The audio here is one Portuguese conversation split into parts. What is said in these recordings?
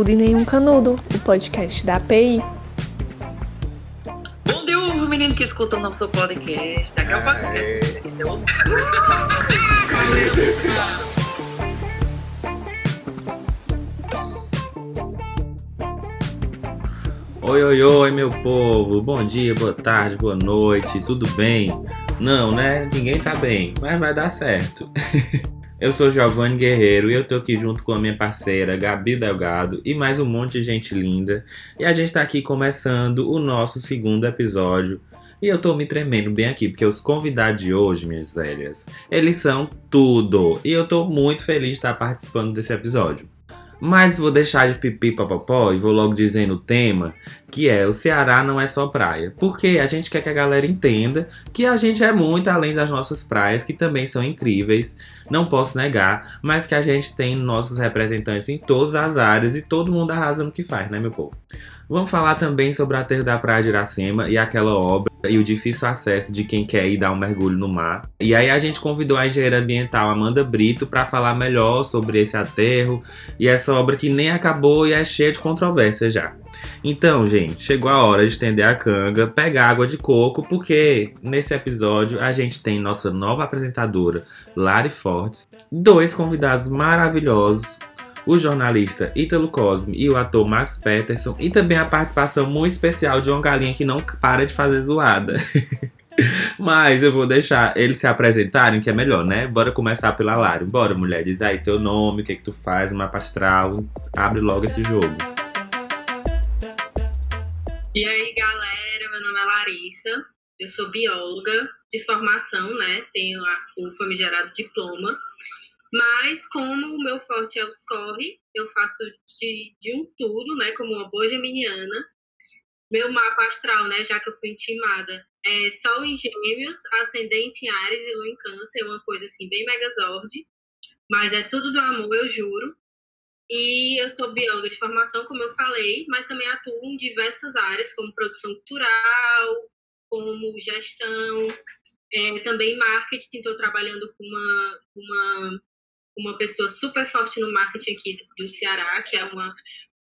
Tudo e Nenhum Canudo, o podcast da API. Bom dia, ovo, menino que escuta o nosso podcast. Aqui é o podcast. Esse é o... Oi, oi, oi, meu povo. Bom dia, boa tarde, boa noite, tudo bem? Não, né? Ninguém tá bem, mas vai dar certo. eu sou Giovanni Guerreiro e eu tô aqui junto com a minha parceira Gabi Delgado e mais um monte de gente linda. E a gente tá aqui começando o nosso segundo episódio. E eu tô me tremendo bem aqui, porque os convidados de hoje, minhas velhas, eles são tudo. E eu tô muito feliz de estar participando desse episódio. Mas vou deixar de pipi papapó e vou logo dizendo o tema, que é o Ceará não é só praia. Porque a gente quer que a galera entenda que a gente é muito além das nossas praias, que também são incríveis, não posso negar, mas que a gente tem nossos representantes em todas as áreas e todo mundo arrasa no que faz, né, meu povo? Vamos falar também sobre o aterro da Praia de Iracema e aquela obra e o difícil acesso de quem quer ir dar um mergulho no mar. E aí a gente convidou a engenheira ambiental Amanda Brito para falar melhor sobre esse aterro e essa obra que nem acabou e é cheia de controvérsia já. Então, gente, chegou a hora de estender a canga, pegar água de coco, porque nesse episódio a gente tem nossa nova apresentadora, Lari Fortes, dois convidados maravilhosos, o jornalista Ítalo Cosme e o ator Max Peterson, e também a participação muito especial de uma galinha que não para de fazer zoada. Mas eu vou deixar eles se apresentarem, que é melhor, né? Bora começar pela Lari. Bora, mulher, diz aí teu nome, o que, que tu faz, mapa astral. Abre logo esse jogo. E aí, galera, meu nome é Larissa, eu sou bióloga de formação, né? Tenho o famigerado diploma. Mas como o meu forte é os corre, eu faço de, de um tudo, né? Como uma boa geminiana. Meu mapa astral, né? Já que eu fui intimada, é Sol em Gêmeos, Ascendente em Ares e Lua em Câncer, uma coisa assim bem megazord. Mas é tudo do amor, eu juro. E eu sou bióloga de formação, como eu falei, mas também atuo em diversas áreas, como produção cultural, como gestão, é, também marketing. Estou trabalhando com uma, uma uma pessoa super forte no marketing aqui do Ceará, que é uma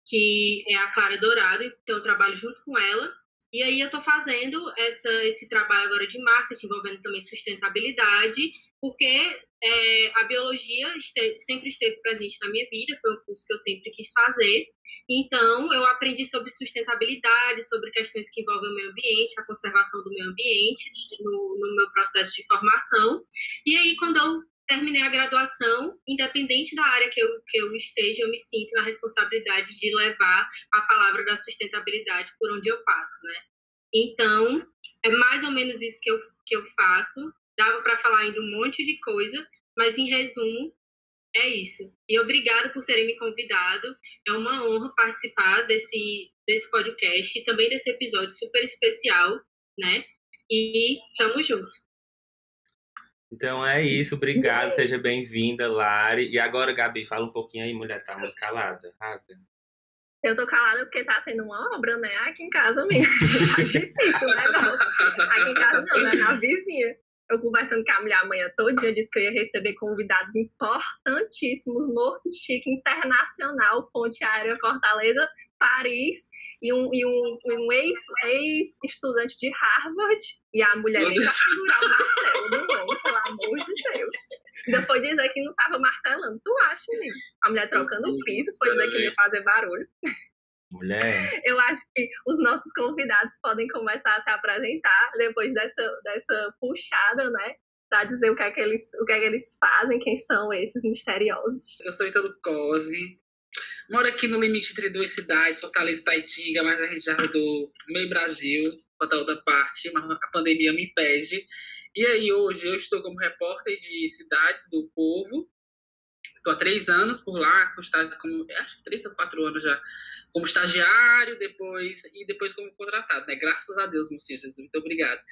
que é a Clara Dourado, então eu trabalho junto com ela. E aí eu estou fazendo essa, esse trabalho agora de marketing, envolvendo também sustentabilidade, porque é, a biologia sempre esteve presente na minha vida, foi um curso que eu sempre quis fazer. Então, eu aprendi sobre sustentabilidade, sobre questões que envolvem o meio ambiente, a conservação do meio ambiente, no, no meu processo de formação. E aí, quando eu terminei a graduação, independente da área que eu, que eu esteja, eu me sinto na responsabilidade de levar a palavra da sustentabilidade por onde eu passo, né? Então, é mais ou menos isso que eu, que eu faço. Dava para falar ainda um monte de coisa, mas em resumo, é isso. E obrigada por terem me convidado. É uma honra participar desse, desse podcast e também desse episódio super especial, né? E tamo junto. Então é isso, obrigado, seja bem-vinda, Lari. E agora, Gabi, fala um pouquinho aí, mulher, tá muito calada. Rasga. Eu tô calada porque tá tendo uma obra, né? Aqui em casa mesmo. tá difícil o negócio. Aqui em casa não, né? Na vizinha. Eu conversando com a mulher amanhã todo dia, disse que eu ia receber convidados importantíssimos, Morto Chique Internacional, Ponte Aérea Fortaleza, Paris e um, e um, um ex-estudante ex de Harvard. E a mulher nem pra segurar o martelo do amor de Deus. Ainda foi dizer que não estava martelando. Tu acha, menino? A mulher trocando o piso, foi dizer que ia fazer barulho. Mulher. Eu acho que os nossos convidados podem começar a se apresentar depois dessa, dessa puxada, né? Pra dizer o que, é que eles, o que é que eles fazem, quem são esses misteriosos. Eu sou Italo Cosme, Moro aqui no limite entre duas cidades, Fortaleza e Taitinga, mas a gente já rodou meio Brasil, para outra parte, mas a pandemia me impede. E aí, hoje, eu estou como repórter de cidades do povo. Estou há três anos por lá, como, acho que três ou quatro anos já, como estagiário, depois e depois como contratado, né? Graças a Deus, meu Jesus, muito obrigado.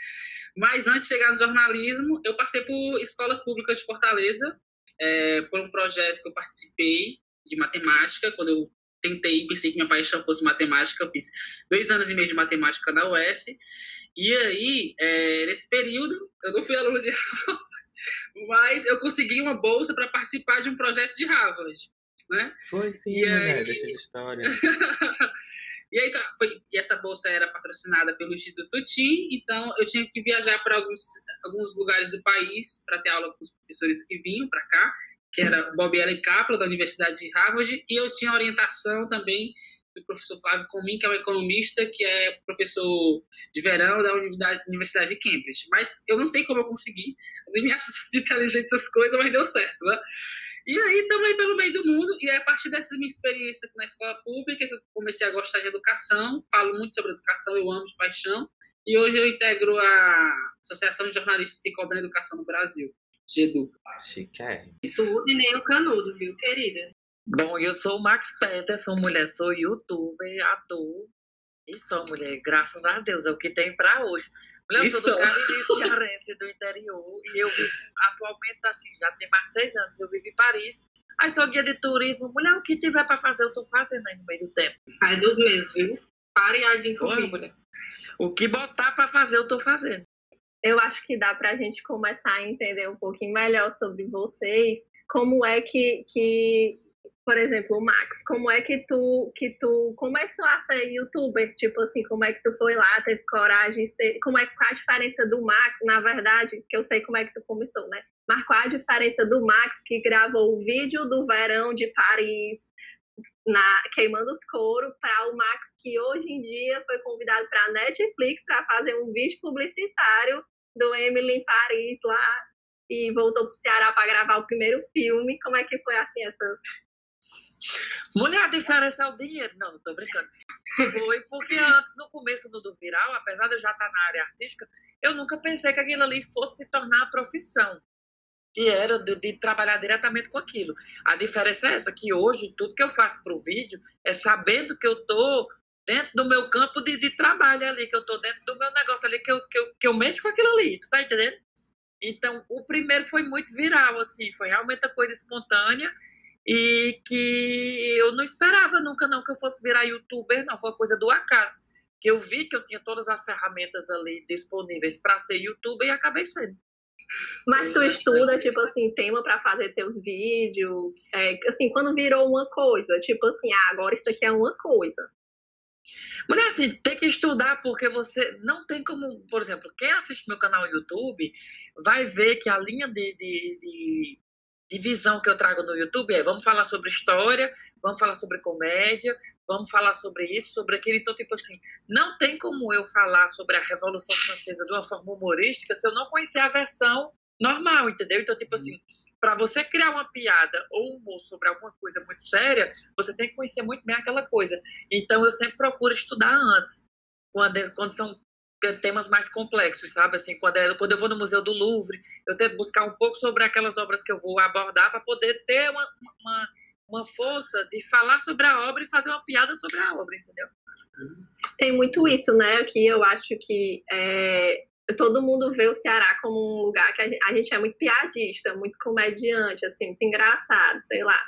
Mas antes de chegar no jornalismo, eu passei por escolas públicas de Fortaleza, é, por um projeto que eu participei, de matemática, quando eu tentei, pensei que minha paixão fosse matemática, eu fiz dois anos e meio de matemática na UES, e aí, é, nesse período, eu não fui aluno de Harvard, mas eu consegui uma bolsa para participar de um projeto de Harvard. né? Foi sim, E mulher, aí- deixa de história. e aí tá, foi, e essa bolsa era patrocinada pelo Instituto TIM, então eu tinha que viajar para alguns, alguns lugares do país para ter aula com os professores que vinham para cá, que era Bob L. Kaplan, da Universidade de Harvard, e eu tinha orientação também do professor Flávio Comin, que é um economista, que é professor de verão da Universidade, de Cambridge. Mas eu não sei como eu consegui, eu nem me acho inteligente essas coisas, mas deu certo, né? E aí aí pelo meio do mundo, e é a partir dessa minha experiência na escola pública que eu comecei a gostar de educação, falo muito sobre educação, eu amo de paixão, e hoje eu integro a Associação de Jornalistas que Cobram Educação no Brasil, GEDU. Chiquérrimo. Tudo e nem o canudo, viu, querida? Bom, eu sou o Max Peterson, mulher, sou youtuber, ator e sou mulher, graças a Deus, é o que tem pra hoje. Mulher, eu sou do Isso. Cariri cearense do interior e eu vivo atualmente assim, já tem mais de seis anos, eu vivo em Paris. Aí sou guia de turismo, mulher, o que tiver pra fazer, eu tô fazendo aí no meio do tempo. Ai dos meses, viu? Pareadinho Olha, comigo. mulher. O que botar pra fazer, eu tô fazendo. Eu acho que dá para a gente começar a entender um pouquinho melhor sobre vocês, como é que, que por exemplo, Max, como é que tu que tu começou a ser youtuber? Tipo assim, como é que tu foi lá, teve coragem, como é qual a diferença do Max, na verdade, que eu sei como é que tu começou, né? Mas qual a diferença do Max que gravou o vídeo do verão de Paris, na, queimando os couro para o Max que hoje em dia foi convidado para a Netflix para fazer um vídeo publicitário do Emily em Paris lá e voltou para o Ceará para gravar o primeiro filme. Como é que foi assim essa? Mulher, a diferença é o dinheiro. Não, tô brincando. Foi porque antes, no começo do, do viral, apesar de eu já estar na área artística, eu nunca pensei que aquilo ali fosse se tornar a profissão. Que era de, de trabalhar diretamente com aquilo. A diferença é essa, que hoje tudo que eu faço pro vídeo é sabendo que eu tô dentro do meu campo de, de trabalho ali, que eu tô dentro do meu negócio ali, que eu, que, eu, que eu mexo com aquilo ali, tu tá entendendo? Então, o primeiro foi muito viral, assim, foi realmente a coisa espontânea e que eu não esperava nunca não que eu fosse virar youtuber, não, foi uma coisa do acaso. Que eu vi que eu tinha todas as ferramentas ali disponíveis para ser youtuber e acabei sendo. Mas tu estuda, tipo assim, tema para fazer teus vídeos, é, assim, quando virou uma coisa, tipo assim, ah, agora isso aqui é uma coisa. Mulher, assim, tem que estudar porque você não tem como, por exemplo, quem assiste meu canal no YouTube vai ver que a linha de, de, de, de visão que eu trago no YouTube é vamos falar sobre história, vamos falar sobre comédia, vamos falar sobre isso, sobre aquilo. Então, tipo assim, não tem como eu falar sobre a Revolução Francesa de uma forma humorística se eu não conhecer a versão normal, entendeu? Então, tipo assim, para você criar uma piada ou um humor sobre alguma coisa muito séria, você tem que conhecer muito bem aquela coisa. Então, eu sempre procuro estudar antes, quando, quando são temas mais complexos, sabe? Assim, quando, é- quando eu vou no Museu do Louvre, eu tento buscar um pouco sobre aquelas obras que eu vou abordar para poder ter uma, uma, uma força de falar sobre a obra e fazer uma piada sobre a obra, entendeu? Tem muito isso, né? Aqui eu acho que é, todo mundo vê o Ceará como um lugar que a gente, a gente é muito piadista, muito comediante, assim, muito engraçado, sei lá.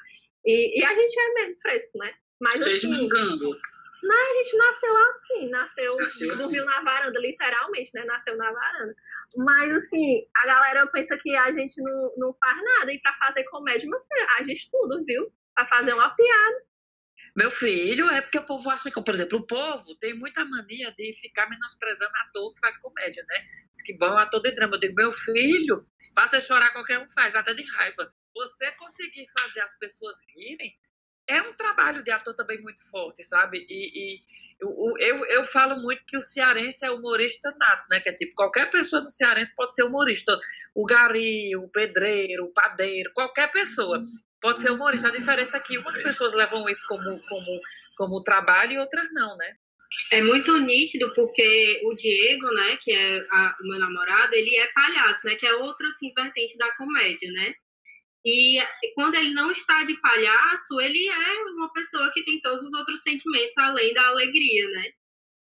E, e a gente é mesmo fresco, né? Mas Cheio assim, mangango. a gente nasceu assim, nasceu, Nasceu assim. dormiu na varanda, literalmente, né? Nasceu na varanda. Mas assim, a galera pensa que a gente não, não faz nada. E pra fazer comédia, meu filho, a gente tudo, viu? Pra fazer uma piada. Meu filho, é porque o povo acha que, por exemplo, o povo tem muita mania de ficar menosprezando ator que faz comédia, né? Diz que bom ator de drama. Eu digo, meu filho, fazer chorar qualquer um faz, até de raiva. Você conseguir fazer as pessoas rirem é um trabalho de ator também muito forte, sabe? E, e eu, eu, eu falo muito que o cearense é humorista nato, né? Que é tipo, qualquer pessoa no cearense pode ser humorista. O gari, o pedreiro, o padeiro, qualquer pessoa pode ser humorista. A diferença é que umas pessoas levam isso como, como, como trabalho e outras não, né? É muito nítido porque o Diego, né, que é a- o meu namorado, ele é palhaço, né, que é outra assim, vertente da comédia, né? E quando ele não está de palhaço, ele é uma pessoa que tem todos os outros sentimentos além da alegria, né?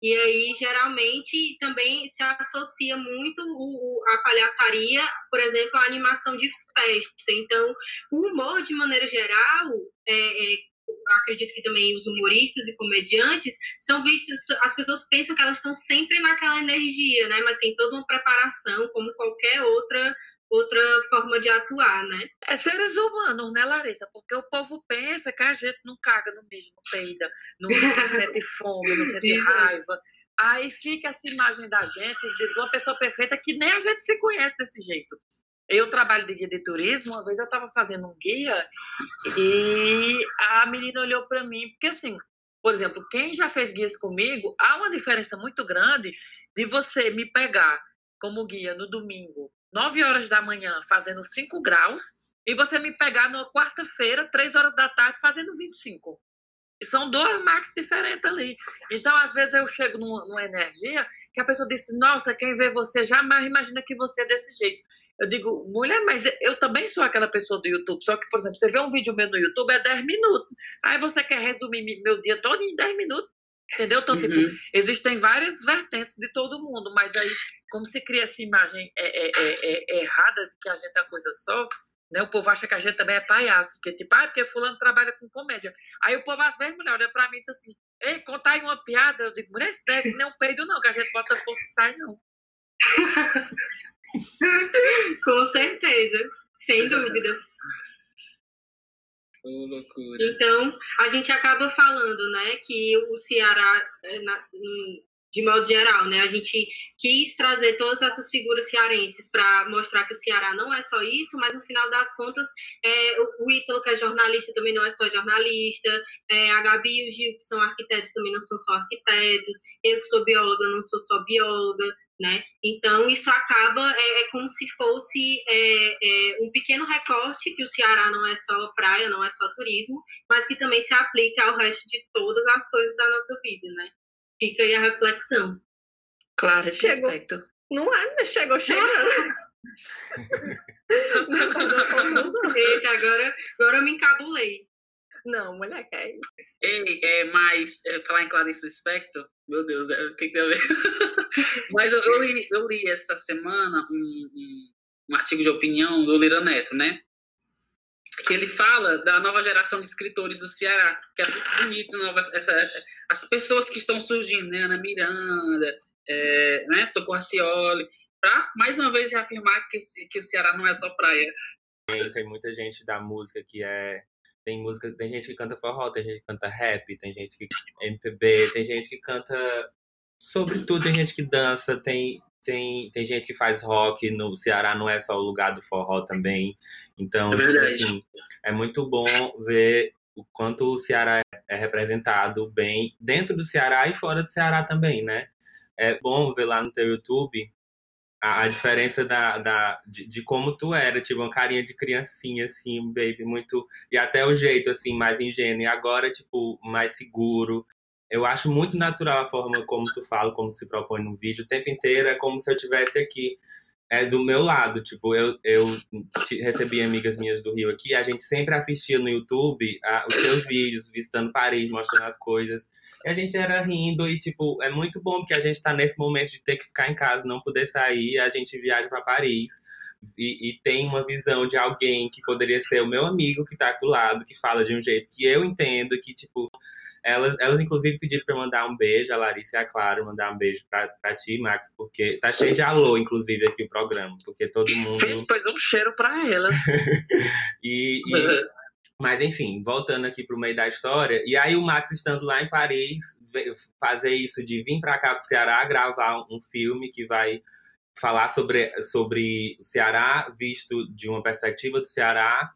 E aí, geralmente, também se associa muito o, a palhaçaria, por exemplo, à animação de festa. Então, o humor, de maneira geral, é, é, acredito que também os humoristas e comediantes são vistos, as pessoas pensam que elas estão sempre naquela energia, né? Mas tem toda uma preparação, como qualquer outra outra forma de atuar, né? É seres humanos, né, Larissa? Porque o povo pensa que a gente não caga no mijo, não peida, não, não sente fome, não sente raiva. Aí fica essa imagem da gente, de uma pessoa perfeita, que nem a gente se conhece desse jeito. Eu trabalho de guia de turismo, uma vez eu estava fazendo um guia e a menina olhou para mim, porque assim, por exemplo, quem já fez guias comigo, há uma diferença muito grande de você me pegar como guia no domingo, 9 horas da manhã, fazendo 5 graus, e você me pegar numa quarta-feira, 3 horas da tarde, fazendo 25. E são dois max diferentes ali. Então, às vezes, eu chego numa, numa energia que a pessoa diz: Nossa, quem vê você jamais imagina que você é desse jeito. Eu digo, mulher, mas eu também sou aquela pessoa do YouTube. Só que, por exemplo, você vê um vídeo meu no YouTube, é 10 minutos. Aí você quer resumir mi- meu dia todo em 10 minutos. Entendeu? Então, tipo, Uhum. existem várias vertentes de todo mundo, mas aí, como se cria essa imagem é, é, é, é- é errada de que a gente é uma coisa só, né? O povo acha que a gente também é palhaço, porque tipo, ah, porque fulano trabalha com comédia. Aí o povo às vezes, mulher, olha pra mim e diz assim, ei, conta aí uma piada. Eu digo, mulher, isso deve nem um peido não, que a gente bota força e sai não. Com certeza, sem dúvidas. Ô, loucura. Então, a gente acaba falando, né, que o Ceará, eh, na- de modo geral, né, a gente quis trazer todas essas figuras cearenses para mostrar que o Ceará não é só isso, mas no final das contas, é, o- Ítalo, que é jornalista, também não é só jornalista, é, a Gabi e o Gil, que são arquitetos, também não são só arquitetos, eu que sou bióloga, não sou só bióloga, né? Então, isso acaba, é, é como se fosse é, é, um pequeno recorte que o Ceará não é só praia, não é só turismo, mas que também se aplica ao resto de todas as coisas da nossa vida, né? Fica aí a reflexão. Claro, esse Chegou. aspecto. Não é, mas chegou chegando. Tudo. Eita, agora, agora eu me encabulei. Não, mulher, que é isso? Ei, é, mas é, falar em Clarice Lispector, meu Deus, né, o que, que tem a ver? mas eu, eu, li, eu li essa semana um, um, um artigo de opinião do Lira Neto, né? Que ele fala da nova geração de escritores do Ceará, que é muito bonito, nova, essa, as pessoas que estão surgindo, né? Ana Miranda, é, né? Socorro Cioli, para mais uma vez reafirmar que, que o Ceará não é só praia. Tem, tem muita gente da música que é. Tem música, tem gente que canta forró, tem gente que canta rap, tem gente que MPB, tem gente que canta sobre tudo, tem gente que dança, tem, tem, tem gente que faz rock. No Ceará não é só o lugar do forró também. Então, É tipo assim, é muito bom ver o quanto o Ceará é representado bem dentro do Ceará e fora do Ceará também, né? É bom ver lá no teu YouTube a, a diferença da, da, de, de como tu era, tipo, uma carinha de criancinha, assim, um baby, muito. E até o jeito, assim, mais ingênuo. E agora, tipo, mais seguro. Eu acho muito natural a forma como tu fala, como se propõe no vídeo. O tempo inteiro é como se eu tivesse aqui. É do meu lado, tipo, eu, eu recebi amigas minhas do Rio aqui, a gente sempre assistia no YouTube a- os teus vídeos, visitando Paris, mostrando as coisas. E a gente era rindo e, tipo, é muito bom porque a gente tá nesse momento de ter que ficar em casa, não poder sair, a gente viaja para Paris e, e tem uma visão de alguém que poderia ser o meu amigo que tá do lado, que fala de um jeito que eu entendo, que, tipo, elas, elas inclusive pediram pra eu mandar um beijo, a Larissa e a Clara, mandar um beijo pra, pra ti, Max, porque tá cheio de alô, inclusive, aqui o programa, porque todo mundo. Fez, pois, um cheiro pra elas. E, e- mas enfim, voltando aqui pro meio da história, e aí o Max estando lá em Paris, fazer isso de vir para cá pro Ceará gravar um filme que vai falar sobre, sobre o Ceará visto de uma perspectiva do Ceará,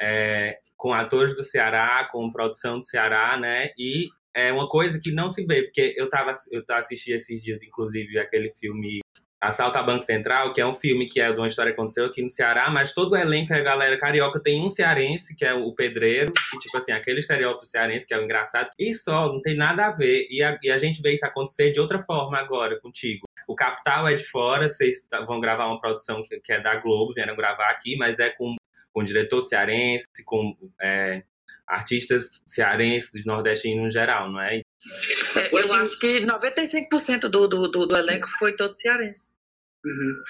é, com atores do Ceará, com produção do Ceará, né? E é uma coisa que não se vê, porque eu tava, eu tava assistindo esses dias, inclusive, aquele filme Assalto à Banco Central, que é um filme que é de uma história que aconteceu aqui no Ceará, mas todo o elenco é galera carioca. Tem um cearense, que é o pedreiro, que, tipo assim, aquele estereótipo cearense, que é o engraçado, e só, não tem nada a ver. E a, e a gente vê isso acontecer de outra forma agora contigo. O Capital é de fora, vocês tá- vão gravar uma produção que, que é da Globo, vieram gravar aqui, mas é com, com diretor cearense, com é, artistas cearenses, de nordestino no geral, não é? É, eu acho que 95% do, do, do, do elenco foi todo cearense. Uhum.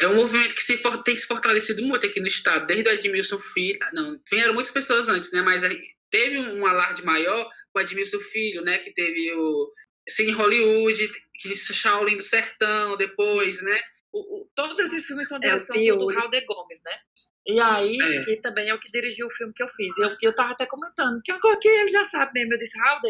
É um movimento que se for- tem se fortalecido muito aqui no estado, desde o Edmilson Filho. ah, Não, vieram muitas pessoas antes, né? Mas teve um alarde maior com o Edmilson Filho, né? Que teve o Cine Hollywood, que Shaolin do Sertão depois, né? o, o, todos esses filmes são É o direção do Fiore. Raul de Gomes, né? E aí, É. que também é o que dirigiu o filme que eu fiz. E eu, eu tava até comentando, que agora que ele já sabe mesmo, eu disse, Raul,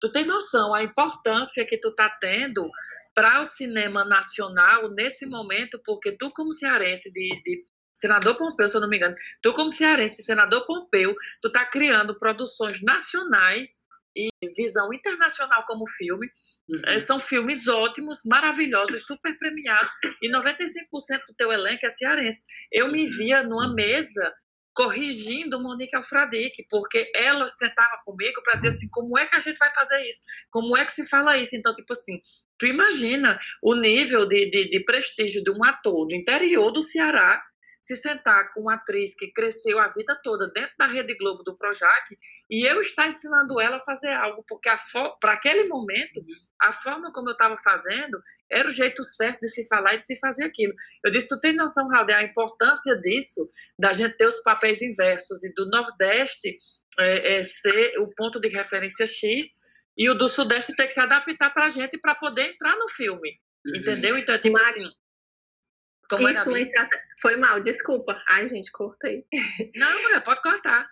tu tem noção a importância que tu tá tendo para o cinema nacional nesse momento, porque tu como cearense de, de senador Pompeu, se eu não me engano, tu como cearense de senador Pompeu, tu tá criando produções nacionais e visão internacional como filme, Uhum. são filmes ótimos, maravilhosos, super premiados, e 95% do teu elenco é cearense. Eu me via numa mesa corrigindo Monique Alfradique, porque ela sentava comigo para dizer assim, como é que a gente vai fazer isso? Como é que se fala isso? Então, tipo assim, tu imagina o nível de, de, de prestígio de um ator do interior do Ceará se sentar com uma atriz que cresceu a vida toda dentro da Rede Globo do Projac e eu estar ensinando ela a fazer algo, porque para aquele momento, a forma como eu estava fazendo era o jeito certo de se falar e de se fazer aquilo. Eu disse, tu tem noção, Raul, a importância disso, da gente ter os papéis inversos e do Nordeste é, é, ser o ponto de referência X e o do Sudeste ter que se adaptar para a gente para poder entrar no filme, Uhum. entendeu? Então é tipo assim... Como. Foi mal, desculpa. Ai, gente, cortei. Não, mulher, pode cortar.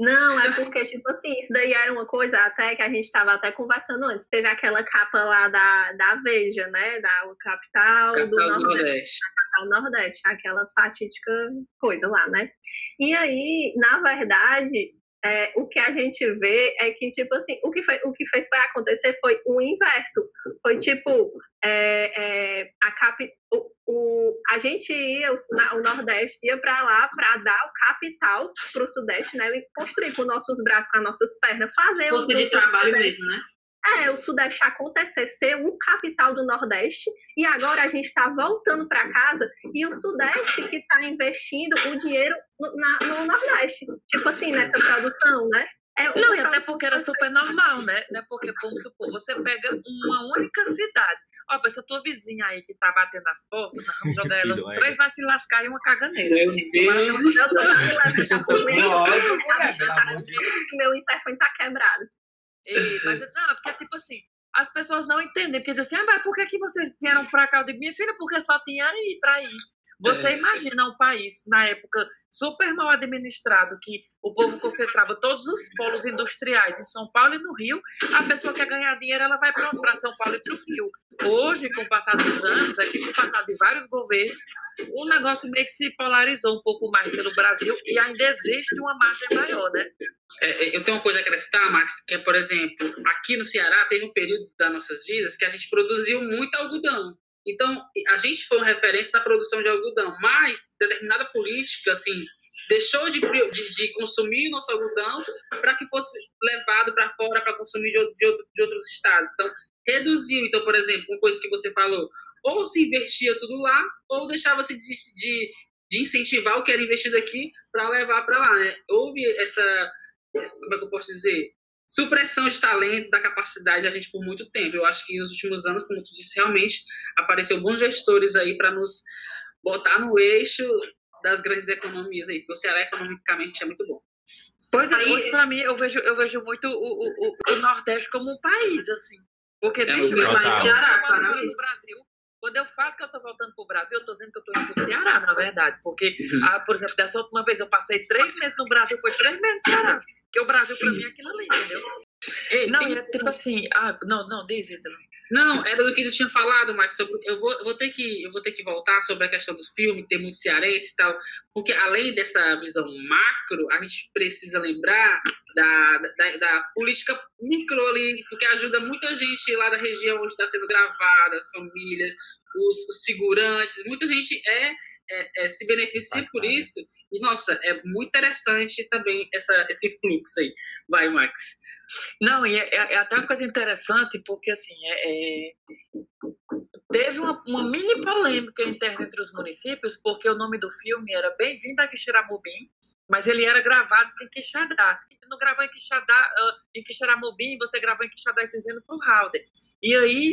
Não, é porque, tipo assim, isso daí era uma coisa até que a gente estava até conversando antes. Teve aquela capa lá da, da Veja, né? Da capital, do Capital do Nordeste. Nordeste. ao Nordeste, aquela fatídica coisa lá, né? E aí, na verdade, é, o que a gente vê é que, tipo assim, o que, foi, o que fez foi acontecer foi o inverso. Foi tipo, é, é, a, capi, o, o, a gente ia, o, na- o Nordeste ia para lá para dar o capital para o Sudeste, né? E construir com nossos braços, com as nossas pernas, fazer Força de trabalho mesmo, né? É, o Sudeste acontecer, ser o capital do Nordeste, e agora a gente está voltando para casa e o Sudeste que está investindo o dinheiro no, na- no Nordeste. Tipo assim, nessa produção, né? É Não, e até porque era super normal, né? né? Porque, vamos supor, você pega uma única cidade. Ó, essa tua vizinha aí que tá batendo as portas, nós vamos jogar ela. É. Três vai se lascar e uma caganeira. Meu Deus. Tá meu interfone tá quebrado. Mas, não, é porque, tipo assim, as pessoas não entendem. Porque dizem assim, ah, mas por que, que vocês vieram pra cá? Eu digo, minha filha, porque só tinha aí pra ir. Você É. imagina um país, na época, super mal administrado, que o povo concentrava todos os polos industriais em São Paulo e no Rio, a pessoa quer ganhar dinheiro, ela vai para São Paulo e para o Rio. Hoje, com o passar dos anos, aqui com o passar de vários governos, o negócio meio que se polarizou um pouco mais pelo Brasil e ainda existe uma margem maior, né? É, eu tenho uma coisa a acrescentar, Max, que é, por exemplo, aqui no Ceará teve um período das nossas vidas que a gente produziu muito algodão. Então, a gente foi uma referência na produção de algodão, mas determinada política, assim, deixou de, de, de consumir o nosso algodão para que fosse levado para fora para consumir de, de, de outros estados. Então, reduziu. Então, por exemplo, uma coisa que você falou, ou se investia tudo lá, ou deixava-se de, de, de incentivar o que era investido aqui para levar para lá, né? Houve essa, essa, como é que eu posso dizer, supressão de talento, da capacidade da gente por muito tempo. Eu acho que nos últimos anos, como tu disse, realmente apareceu bons gestores aí para nos botar no eixo das grandes economias aí, porque o Ceará economicamente é muito bom. Pois é, Aí- hoje para mim eu vejo, eu vejo muito o, o, o- o Nordeste como um país, assim. Porque, É, bicho, o Ceará. Brasil. Quando eu falo que eu tô voltando pro Brasil, eu tô dizendo que eu tô indo pro Ceará, na verdade. Porque, Uhum. ah, por exemplo, dessa última vez eu passei três meses no Brasil, foi três meses no Ceará. Porque o Brasil pra mim é aquilo ali, entendeu? Ei, Não, tem- é tipo assim, ah, não, não, diz, Ítalo. Não, era do que tu tinha falado, Max. sobre- eu, vou, eu vou ter que, eu vou ter que voltar sobre a questão do filme, que tem muito cearense e tal, porque além dessa visão macro, a gente precisa lembrar da, da, da política micro ali, porque ajuda muita gente lá da região onde está sendo gravada, as famílias, os, os figurantes, muita gente é, é- é, se beneficia por isso. E, nossa, é muito interessante também essa, esse fluxo aí. Vai, Max. Não, e é, é- é até uma coisa interessante, porque assim, é, é, teve uma, uma mini polêmica interna entre os municípios, porque o nome do filme era Bem-vindo a Quixeramobim, mas ele era gravado em Quixadá. Não gravou em Quixadá, ah, em Quixeramobim, você gravou em Quixadá e dizendo para o Halder. E aí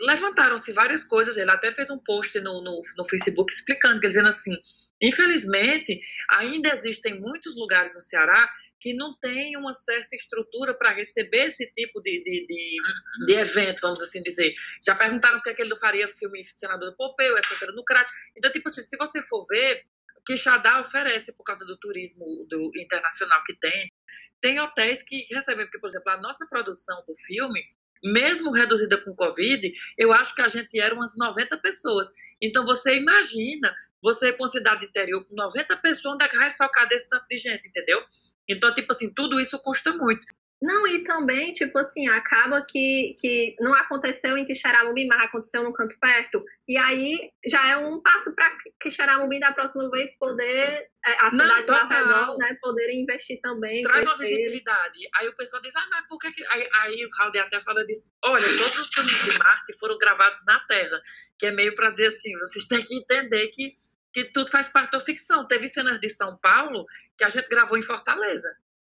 levantaram-se várias coisas, ele até fez um post no, no, no Facebook explicando, dizendo assim, Infelizmente, ainda existem muitos lugares no Ceará que não têm uma certa estrutura para receber esse tipo de, de, de, de, evento, vamos assim dizer. Já perguntaram por que, é que ele não faria filme Senador do Pompeu, etc. no CRAT. Então, tipo assim, se você for ver, Quixadá oferece, por causa do turismo do, internacional que tem, tem hotéis que recebem, porque, por exemplo, a nossa produção do filme, mesmo reduzida com Covid, eu acho que a gente era umas 90 pessoas. Então, você imagina você com cidade interior com 90 pessoas, onde é que vai socar desse tanto de gente, entendeu? Então, tipo assim, tudo isso custa muito. Não, e também, tipo assim, acaba que, que não aconteceu em Quixeramobim, mas aconteceu no canto perto. E aí já é um passo para Quixeramobim da próxima vez poder, é, a cidade ao redor, né, poder investir também. Traz uma visibilidade. Aí o pessoal diz, ah, mas por que. Aí, aí o Raul até fala disso. Olha, todos os filmes de Marte foram gravados na Terra. Que é meio para dizer assim, vocês têm que entender que que tudo faz parte da ficção. Teve cenas de São Paulo que a gente gravou em Fortaleza.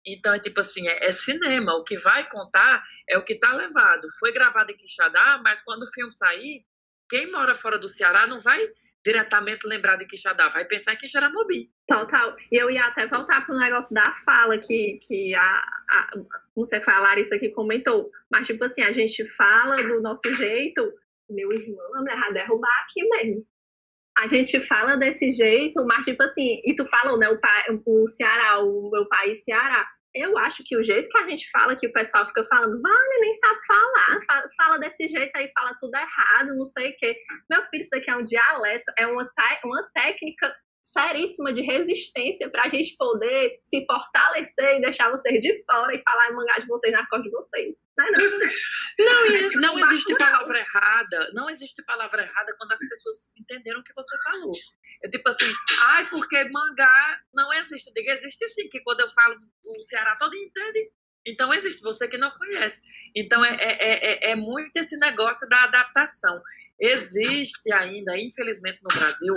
Então, é tipo assim, é, é cinema. O que vai contar é o que está levado. Foi gravado em Quixadá, mas quando o filme sair, quem mora fora do Ceará não vai diretamente lembrar de Quixadá, vai pensar em Quixeramobim. Total. E eu ia até voltar para o negócio da fala que, que a, a, não sei, foi a Larissa que comentou, mas tipo assim, a gente fala do nosso jeito, meu irmão, me vai derrubar aqui mesmo a gente fala desse jeito, mas tipo assim, e tu falou, né, o, o Ceará, o meu país Ceará. Eu acho que o jeito que a gente fala, que o pessoal fica falando, vale, nem sabe falar, fala, fala desse jeito aí, fala tudo errado, não sei o quê. Meu filho, isso aqui é um dialeto, é uma, uma técnica seríssima de resistência para a gente poder se fortalecer e deixar vocês de fora e falar e mangar de vocês na cor de vocês. Não, é não. não, é tipo não existe palavra errada. Não existe palavra errada quando as pessoas entenderam o que você falou. É tipo assim, ai, porque mangá não existe. Eu digo, existe sim, que quando eu falo o Ceará todo entende. Então existe, você que não conhece. Então é, é, é, é muito esse negócio da adaptação. Existe ainda, infelizmente, no Brasil,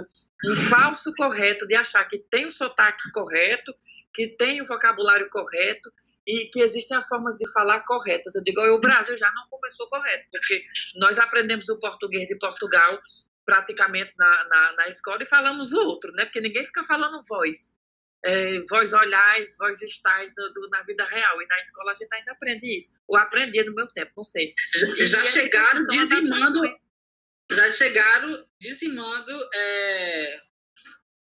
um falso correto de achar que tem o sotaque correto, que tem o vocabulário correto e que existem as formas de falar corretas. Eu digo, o Brasil já não começou correto, porque nós aprendemos o português de Portugal praticamente na, na, na escola e falamos outro, né? Porque ninguém fica falando voz. É, voz olhais, voz estais do, do, na vida real. E na escola a gente ainda aprende isso. Ou aprendia no meu tempo, não sei. Já, já chegaram dizimando já chegaram dizimando é,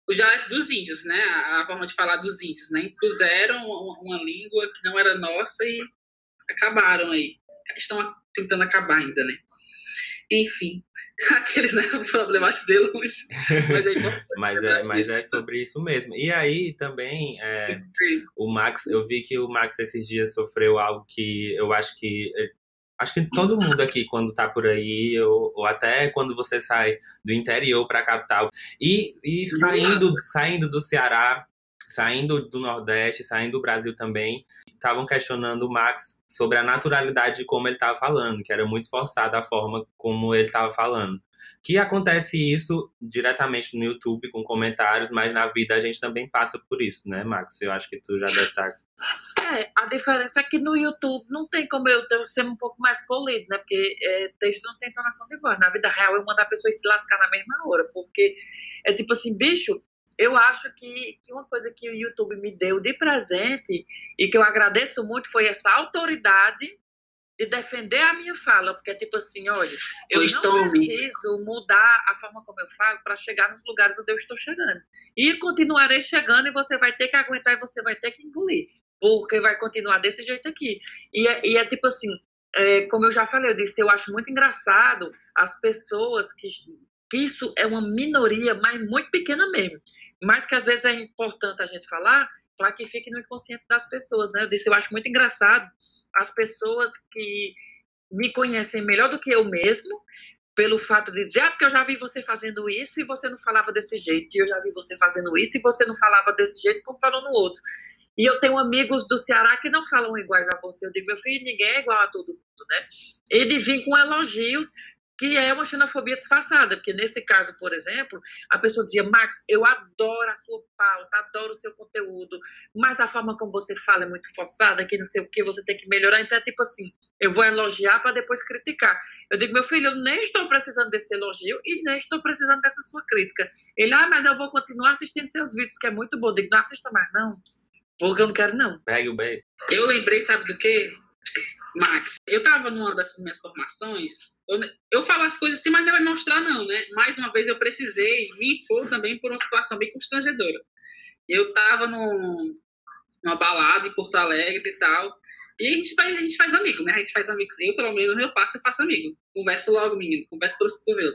o dialeto dos índios, né? A, forma de falar dos índios, né? Impuseram uma, uma, língua que não era nossa e acabaram aí. Estão tentando acabar ainda, né? Enfim, aqueles né, problematizei longe. Mas é, mas, é, mas é sobre isso mesmo. E aí também é, o Max, eu vi que o Max esses dias sofreu algo que eu acho que Acho que todo mundo aqui, quando tá por aí, ou, ou até quando você sai do interior para a capital, e, e saindo, saindo do Ceará, saindo do Nordeste, saindo do Brasil também, estavam questionando o Max sobre a naturalidade de como ele estava falando, que era muito forçada a forma como ele estava falando. Que acontece isso diretamente no YouTube com comentários, mas na vida a gente também passa por isso, né, Max? Eu acho que tu já deve estar tá é, a diferença é que no YouTube não tem como eu ser um pouco mais polido, né? Porque é, texto não tem entonação de voz. Na vida real, eu mando a pessoa se lascar na mesma hora, porque é tipo assim, bicho, eu acho que, que uma coisa que o YouTube me deu de presente e que eu agradeço muito foi essa autoridade de defender a minha fala, porque é tipo assim, olha, eu não preciso mudar a forma como eu falo para chegar nos lugares onde eu estou chegando. E continuarei chegando e você vai ter que aguentar e você vai ter que engolir porque vai continuar desse jeito aqui. E é, e é tipo assim, é, como eu já falei, eu disse, eu acho muito engraçado as pessoas que, que isso é uma minoria, mas muito pequena mesmo, mas que às vezes é importante a gente falar para que fique no inconsciente das pessoas, né? Eu disse, eu acho muito engraçado as pessoas que me conhecem melhor do que eu mesmo, pelo fato de dizer, ah, porque eu já vi você fazendo isso e você não falava desse jeito, eu já vi você fazendo isso e você não falava desse jeito como falou no outro. E eu tenho amigos do Ceará que não falam iguais a você. Eu digo, meu filho, ninguém é igual a todo mundo, né? E de vir com elogios que é uma xenofobia disfarçada, porque nesse caso, por exemplo, a pessoa dizia, Max, eu adoro a sua pauta, adoro o seu conteúdo, mas a forma como você fala é muito forçada, que não sei o que, você tem que melhorar, então é tipo assim, eu vou elogiar para depois criticar. Eu digo, meu filho, eu nem estou precisando desse elogio e nem estou precisando dessa sua crítica. Ele, ah, mas eu vou continuar assistindo seus vídeos, que é muito bom. Eu digo, não assista mais não, porque eu não quero não. Pegue o beijo. Eu lembrei, sabe do quê? Max, eu tava numa dessas minhas formações, eu, eu falo as coisas assim, mas não vai mostrar não, né? Mais uma vez eu precisei me impor também por uma situação bem constrangedora. Eu tava num, numa balada em Porto Alegre e tal, e a gente faz, a gente faz amigo, né? A gente faz amigos. Eu, pelo menos, eu passo e faço amigo. Converso logo, menino. Converso pelos cotovelos.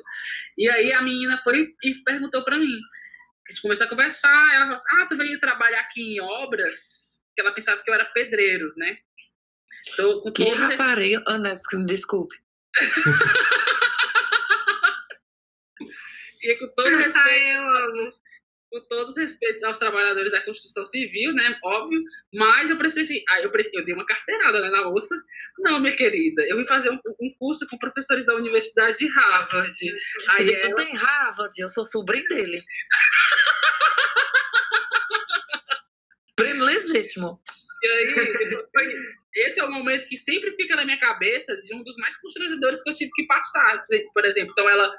E aí a menina foi e perguntou pra mim. A gente começou a conversar. Ela falou assim, ah, tu veio trabalhar aqui em obras? Porque ela pensava que eu era pedreiro, né? Tô, com Que todo res- Ana, desculpe. E com todo respeito, Ai, eu amo. Com todos os respeitos aos trabalhadores da construção civil, né? Óbvio. Mas eu precisei. Ah, eu, eu dei uma carteirada né, na moça. Não, minha querida. Eu vim fazer um, um curso com professores da Universidade de Harvard. Eu Aí digo, ela, não tem Harvard, eu sou sobrinho dele. Primo legítimo. E aí, esse é o momento que sempre fica na minha cabeça de um dos mais constrangedores que eu tive que passar. Por exemplo, então ela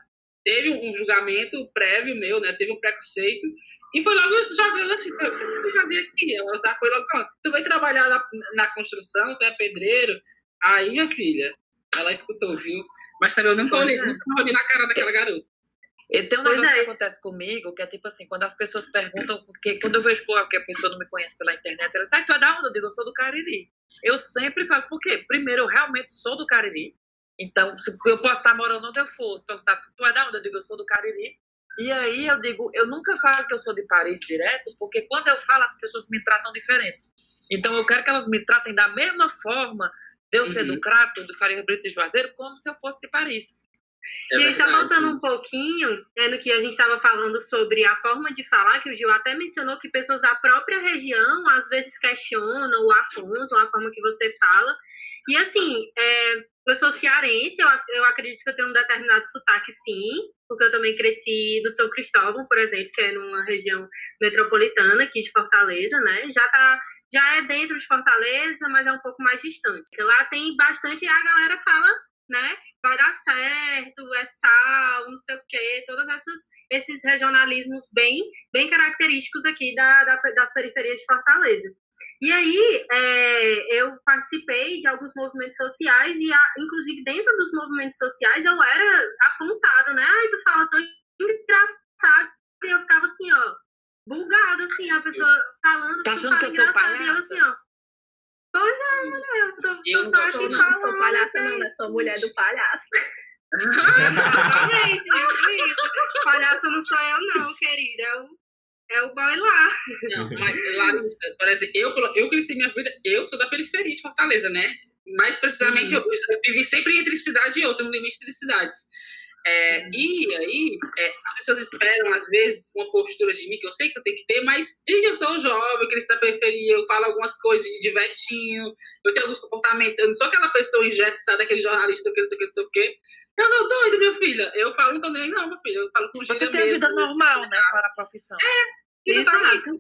teve um julgamento prévio meu, né? Teve um preconceito. E foi logo jogando assim, foi- eu fazia aqui. Ela já foi logo falando, tu vai trabalhar na, na construção, tu é pedreiro. Aí, minha filha, ela escutou, viu? Mas também eu nunca olhei, é. nunca olhei na cara daquela garota. E tem um Pois negócio é. que acontece comigo, que é tipo assim, quando as pessoas perguntam, porque quando eu vejo que a pessoa não me conhece pela internet, ela diz, ah, tu é da onde? Eu digo, eu sou do Cariri. Eu sempre falo, por quê? Primeiro, eu realmente sou do Cariri. Então, se eu posso estar morando onde eu for, se perguntar, tu é da onde? Eu digo, eu sou do Cariri. E aí eu digo, eu nunca falo que eu sou de Paris direto, porque quando eu falo, as pessoas me tratam diferente. Então eu quero que elas me tratem da mesma forma de eu ser Uhum. do Crato, do Faria Brito de Juazeiro, como se eu fosse de Paris. É e aí, só voltando um pouquinho, é no que a gente estava falando sobre a forma de falar, que o Gil até mencionou que pessoas da própria região às vezes questionam ou apontam a forma que você fala. E assim, é, eu sou cearense, eu, eu acredito que eu tenho um determinado sotaque, sim, porque eu também cresci no São Cristóvão, por exemplo, que é numa região metropolitana aqui de Fortaleza, né? Já tá. Já é dentro de Fortaleza, mas é um pouco mais distante. Lá tem bastante, a galera fala, né? vai dar certo, é sal, não sei o quê, todos essas, esses regionalismos bem, bem característicos aqui da, da- das periferias de Fortaleza. E aí, é, eu participei de alguns movimentos sociais e, a- inclusive, dentro dos movimentos sociais, eu era apontada, né? Ai, tu fala tão engraçado. E eu ficava assim, ó, bulgada, assim, a pessoa falando. Tá achando que eu sou e eu assim, ó. Pois é, mulher, eu tô, Eu só não. sou palhaça, é não, né? Sou mulher do palhaço. Exatamente, tipo isso. Palhaço não sou eu, não, querida. É o, é o boy lá. Não, mas Larissa, por exemplo, eu, eu cresci minha vida, eu sou da periferia de Fortaleza, né? Mais precisamente, eu, eu vivi sempre entre cidade e outra, no limite de cidades. É, e aí, é, as pessoas esperam, às vezes, uma postura de mim, que eu sei que eu tenho que ter, mas gente, eu sou jovem, cresci da periferia, eu falo algumas coisas de, vetinho, eu tenho alguns comportamentos, eu não sou aquela pessoa engessada, aquele jornalista, que não sei o que, não sei o que. Eu sou doido, minha filha. Eu falo, não tô nem, não, meu filho, eu falo com Você tem a vida mesmo. normal, né? Fora a profissão. Exatamente.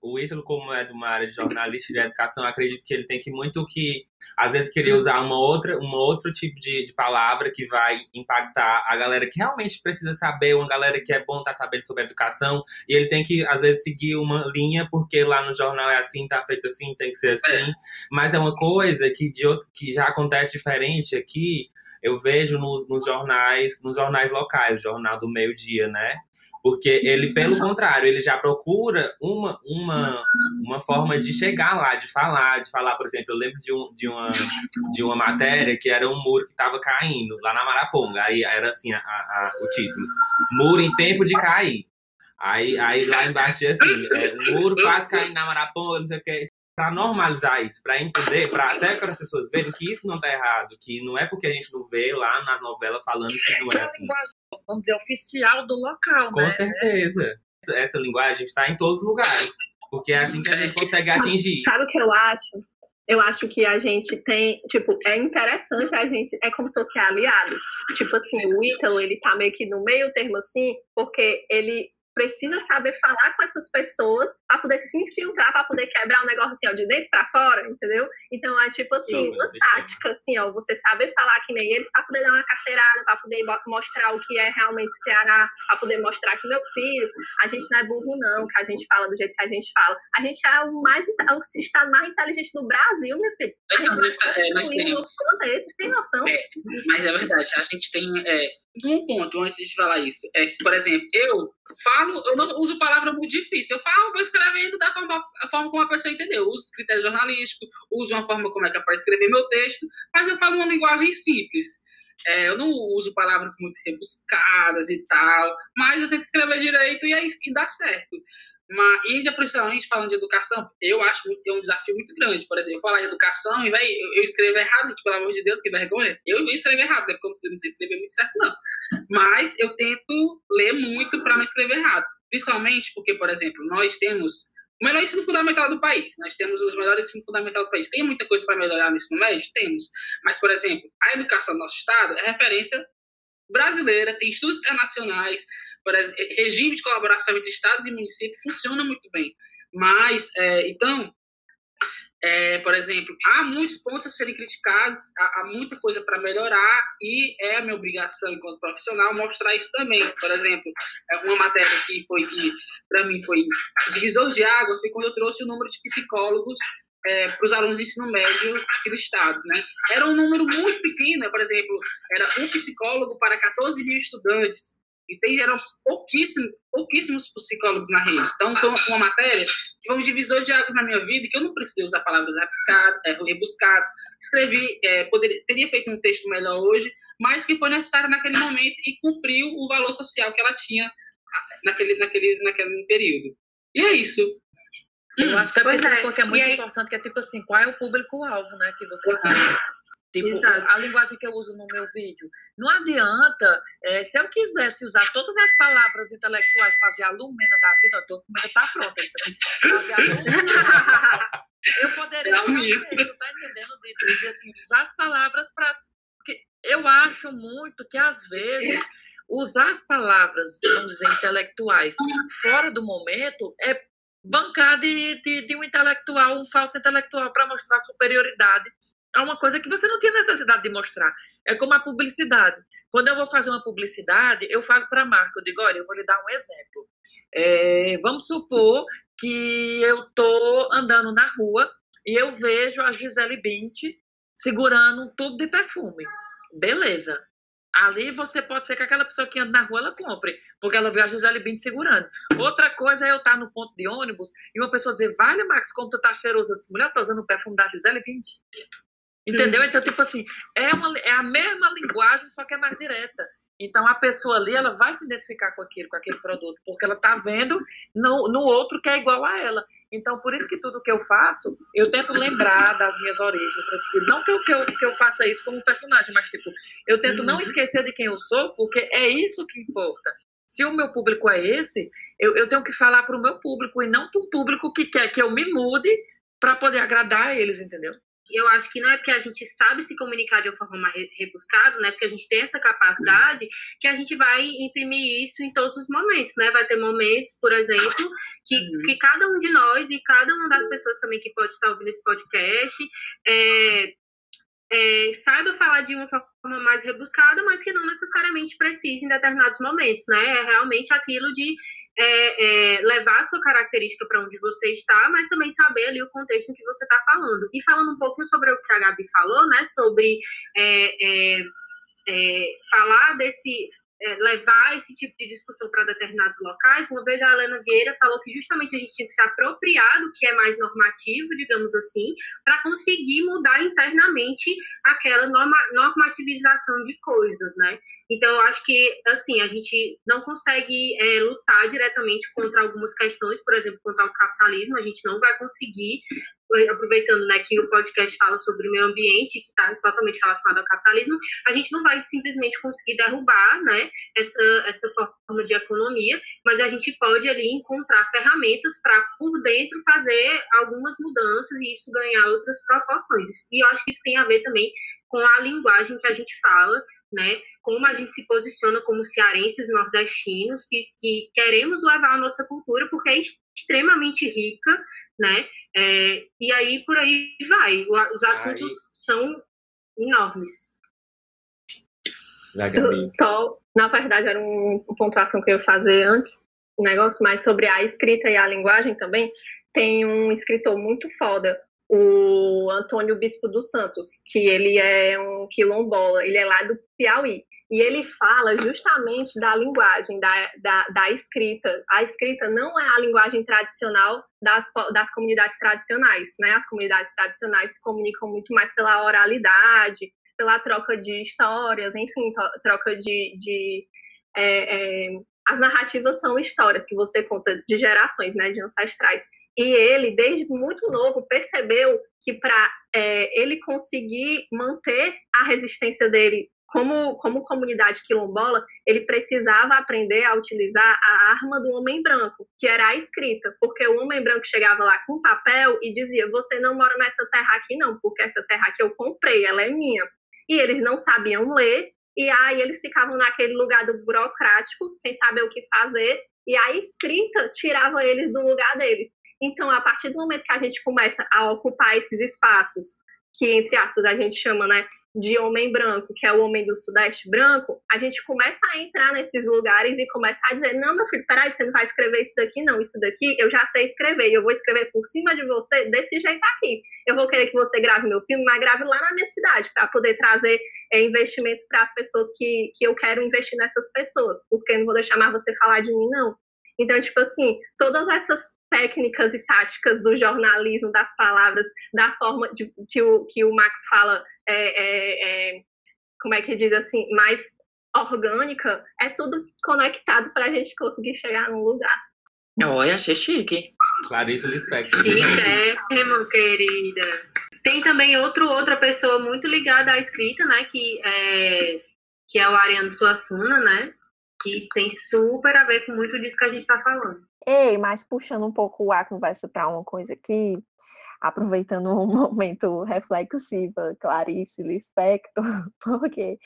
O Ítalo, como é de uma área de jornalista de educação, acredito que ele tem que muito que, às vezes, querer usar uma outra, um outro tipo de, de palavra que vai impactar a galera que realmente precisa saber, uma galera que é bom estar sabendo sobre educação, e ele tem que, às vezes, seguir uma linha, porque lá no jornal é assim, tá feito assim, tem que ser assim, mas é uma coisa que, de outro, que já acontece diferente aqui, eu vejo nos, nos jornais, nos jornais locais, jornal do meio-dia, né? Porque ele, pelo contrário, ele já procura uma, uma, uma forma de chegar lá, de falar, de falar, por exemplo, eu lembro de, um, de, uma, de uma matéria que era um muro que estava caindo lá na Maraponga. Aí era assim a, a- o título: Muro em tempo de cair. Aí, aí lá embaixo tinha assim, é, muro quase caindo na Maraponga, não sei o que. Pra normalizar isso, pra entender, pra até para as pessoas verem que isso não tá errado, que não é porque a gente não vê lá na novela falando que não é assim. Vamos dizer, oficial do local, Com né? certeza. Essa linguagem está em todos os lugares. Porque é assim que a gente consegue atingir. Sabe o que eu acho? eu acho que a gente tem, tipo, é interessante a gente, é como se fosse aliados. Tipo assim, o Ítalo, ele tá meio que no meio termo assim, porque ele precisa saber falar com essas pessoas para poder se infiltrar, para poder quebrar o negócio assim, ó, de dentro para fora, entendeu? Então é tipo assim, uma tática, assim, ó, você saber falar que nem eles para poder dar uma carteirada, para poder mostrar o que é realmente Ceará, para poder mostrar que meu filho, a gente não é burro não, que a gente fala do jeito que a gente fala. A gente é o mais o estado mais inteligente do Brasil, meu filho. A gente é, nós temos. Planeta, tem noção? É, mas é verdade, a gente tem é, um ponto antes de falar isso. É, por exemplo, eu falo, eu não uso palavra muito difícil. Eu falo, vou escrevendo da forma, forma como a pessoa entendeu. Eu uso critério jornalístico, uso uma forma como é que é para escrever meu texto, mas eu falo uma linguagem simples. É, eu não uso palavras muito rebuscadas e tal, mas eu tento escrever direito e é isso que dá certo. Mas, e ainda principalmente falando de educação, eu acho muito, é um desafio muito grande. Por exemplo, eu falar de educação e vai, eu, eu escrevo errado, gente, pelo amor de Deus, que vergonha. Eu escrevo errado, né? porque eu não sei escrever muito certo, não. Mas eu tento ler muito para não escrever errado. Principalmente porque, por exemplo, nós temos o melhor ensino fundamental do país. Nós temos os melhores ensino fundamental do país. Tem muita coisa para melhorar no ensino médio? Temos. Mas, por exemplo, a educação do nosso estado é referência brasileira, tem estudos internacionais, por exemplo, regime de colaboração entre estados e municípios funciona muito bem. Mas, é, então, é, por exemplo, há muitos pontos a serem criticados, há, há muita coisa para melhorar e é a minha obrigação enquanto profissional mostrar isso também. Por exemplo, é uma matéria que foi que para mim foi divisor de águas foi quando eu trouxe o número de psicólogos é, para os alunos de ensino médio aqui do estado, né? Era um número muito pequeno, por exemplo, era um psicólogo para 14 mil estudantes. E tem, eram pouquíssimos, pouquíssimos psicólogos na rede. Então, foi uma matéria que foi um divisor de águas na minha vida, que eu não precisei usar palavras é, rebuscadas. Escrevi, é, poderia, teria feito um texto melhor hoje, mas que foi necessário naquele momento e cumpriu o valor social que ela tinha naquele, naquele, naquele período. E é isso. Eu acho que é, é. porque é muito aí... importante, que é tipo assim, qual é o público-alvo, né, que você tá Tipo, Exato. a linguagem que eu uso no meu vídeo. Não adianta, é, se eu quisesse usar todas as palavras intelectuais, fazer a lumena da vida, eu tô com medo, tá pronta. Então, fazer a lumena eu poderia fazer tá entendendo? De dizer assim, usar as palavras para. Eu acho muito que, às vezes, usar as palavras, vamos dizer, intelectuais fora do momento é bancar de, de, de um intelectual, um falso intelectual para mostrar superioridade é uma coisa que você não tinha necessidade de mostrar. É como a publicidade. Quando eu vou fazer uma publicidade, eu falo para a marca, eu digo, olha, eu vou lhe dar um exemplo. É, vamos supor que eu estou andando na rua e eu vejo a Gisele Bint segurando um tubo de perfume. Beleza. Ali você pode ser que aquela pessoa que anda na rua ela compre, porque ela vê a Gisele Bint segurando. Outra coisa é eu estar no ponto de ônibus e uma pessoa dizer, vale, Max, como tu tá cheiroso. Eu disse, mulher, eu tô usando o perfume da Gisele Bint. Entendeu? Então, tipo assim, é, uma, é a mesma linguagem, só que é mais direta. Então, a pessoa ali, ela vai se identificar com aquilo, com aquele produto, porque ela está vendo no, no outro que é igual a ela. Então, por isso que tudo que eu faço, eu tento lembrar das minhas origens. Não que eu, que eu, que eu faça isso como personagem, mas, tipo, eu tento não uhum. esquecer de quem eu sou, porque é isso que importa. Se o meu público é esse, eu, eu tenho que falar para o meu público e não para um público que quer que eu me mude para poder agradar eles, entendeu? Eu acho que não é porque a gente sabe se comunicar de uma forma mais rebuscada, né? Porque a gente tem essa capacidade que a gente vai imprimir isso em todos os momentos, né? Vai ter momentos, por exemplo, que, uhum. que cada um de nós e cada uma das pessoas também que pode estar ouvindo esse podcast é, é, saiba falar de uma forma mais rebuscada, mas que não necessariamente precise em determinados momentos, né? É realmente aquilo de é, é, levar a sua característica para onde você está, mas também saber ali o contexto em que você está falando. E falando um pouco sobre o que a Gabi falou, né, sobre é, é, é falar desse, é, levar esse tipo de discussão para determinados locais. Uma vez a Helena Vieira falou que justamente a gente tinha que se apropriar do que é mais normativo, digamos assim, para conseguir mudar internamente aquela norma, normativização de coisas, né? Então, eu acho que, assim, a gente não consegue é, lutar diretamente contra algumas questões, por exemplo, contra o capitalismo, a gente não vai conseguir aproveitando né, que o podcast fala sobre o meio ambiente, que está totalmente relacionado ao capitalismo, a gente não vai simplesmente conseguir derrubar né, essa, essa forma de economia, mas a gente pode ali encontrar ferramentas para, por dentro, fazer algumas mudanças e isso ganhar outras proporções. E eu acho que isso tem a ver também com a linguagem que a gente fala, né? Como a gente se posiciona como cearenses nordestinos que, que queremos levar a nossa cultura porque é extremamente rica, né? É, e aí por aí vai. Os assuntos são enormes. Só, na verdade, era um, uma pontuação que eu ia fazer antes, um negócio mais sobre a escrita e a linguagem também. Tem um escritor muito foda, o Antônio Bispo dos Santos, que ele é um quilombola, ele é lá do Piauí. E ele fala justamente da linguagem, da, da, da, escrita. A escrita não é a linguagem tradicional das, das comunidades tradicionais, né? As comunidades tradicionais se comunicam muito mais pela oralidade, pela troca de histórias, enfim, troca de... de é, é, as narrativas são histórias que você conta de gerações, né, de ancestrais. E ele, desde muito novo, percebeu que para é, ele conseguir manter a resistência dele como, como comunidade quilombola, ele precisava aprender a utilizar a arma do homem branco, que era a escrita, porque o homem branco chegava lá com papel e dizia: Você não mora nessa terra aqui, não, porque essa terra aqui eu comprei, ela é minha. E eles não sabiam ler, e aí eles ficavam naquele lugar do burocrático, sem saber o que fazer, e a escrita tirava eles do lugar deles. Então, a partir do momento que a gente começa a ocupar esses espaços, que, entre aspas, a gente chama, né, de homem branco, que é o homem do sudeste branco, a gente começa a entrar nesses lugares e começa a dizer, não, meu filho, peraí, você não vai escrever isso daqui, não, isso daqui eu já sei escrever, eu vou escrever por cima de você desse jeito aqui. Eu vou querer que você grave meu filme, mas grave lá na minha cidade, para poder trazer é, investimento para as pessoas que, que eu quero investir nessas pessoas, porque eu não vou deixar mais você falar de mim, não. Então, tipo assim, todas essas técnicas e táticas do jornalismo, das palavras, da forma de, que, o, que o Max fala, é, é, é, como é que diz assim, mais orgânica, é tudo conectado para a gente conseguir chegar num lugar. Olha, achei chique. Clarice Lispector. Chique, é, irmão querida. Tem também outro, outra pessoa muito ligada à escrita, né, que é, que é o Ariano Suassuna, né, que tem super a ver com muito disso que a gente está falando. Ei, mas puxando um pouco a conversa para uma coisa aqui, aproveitando um momento reflexivo, Clarice Lispector, porque,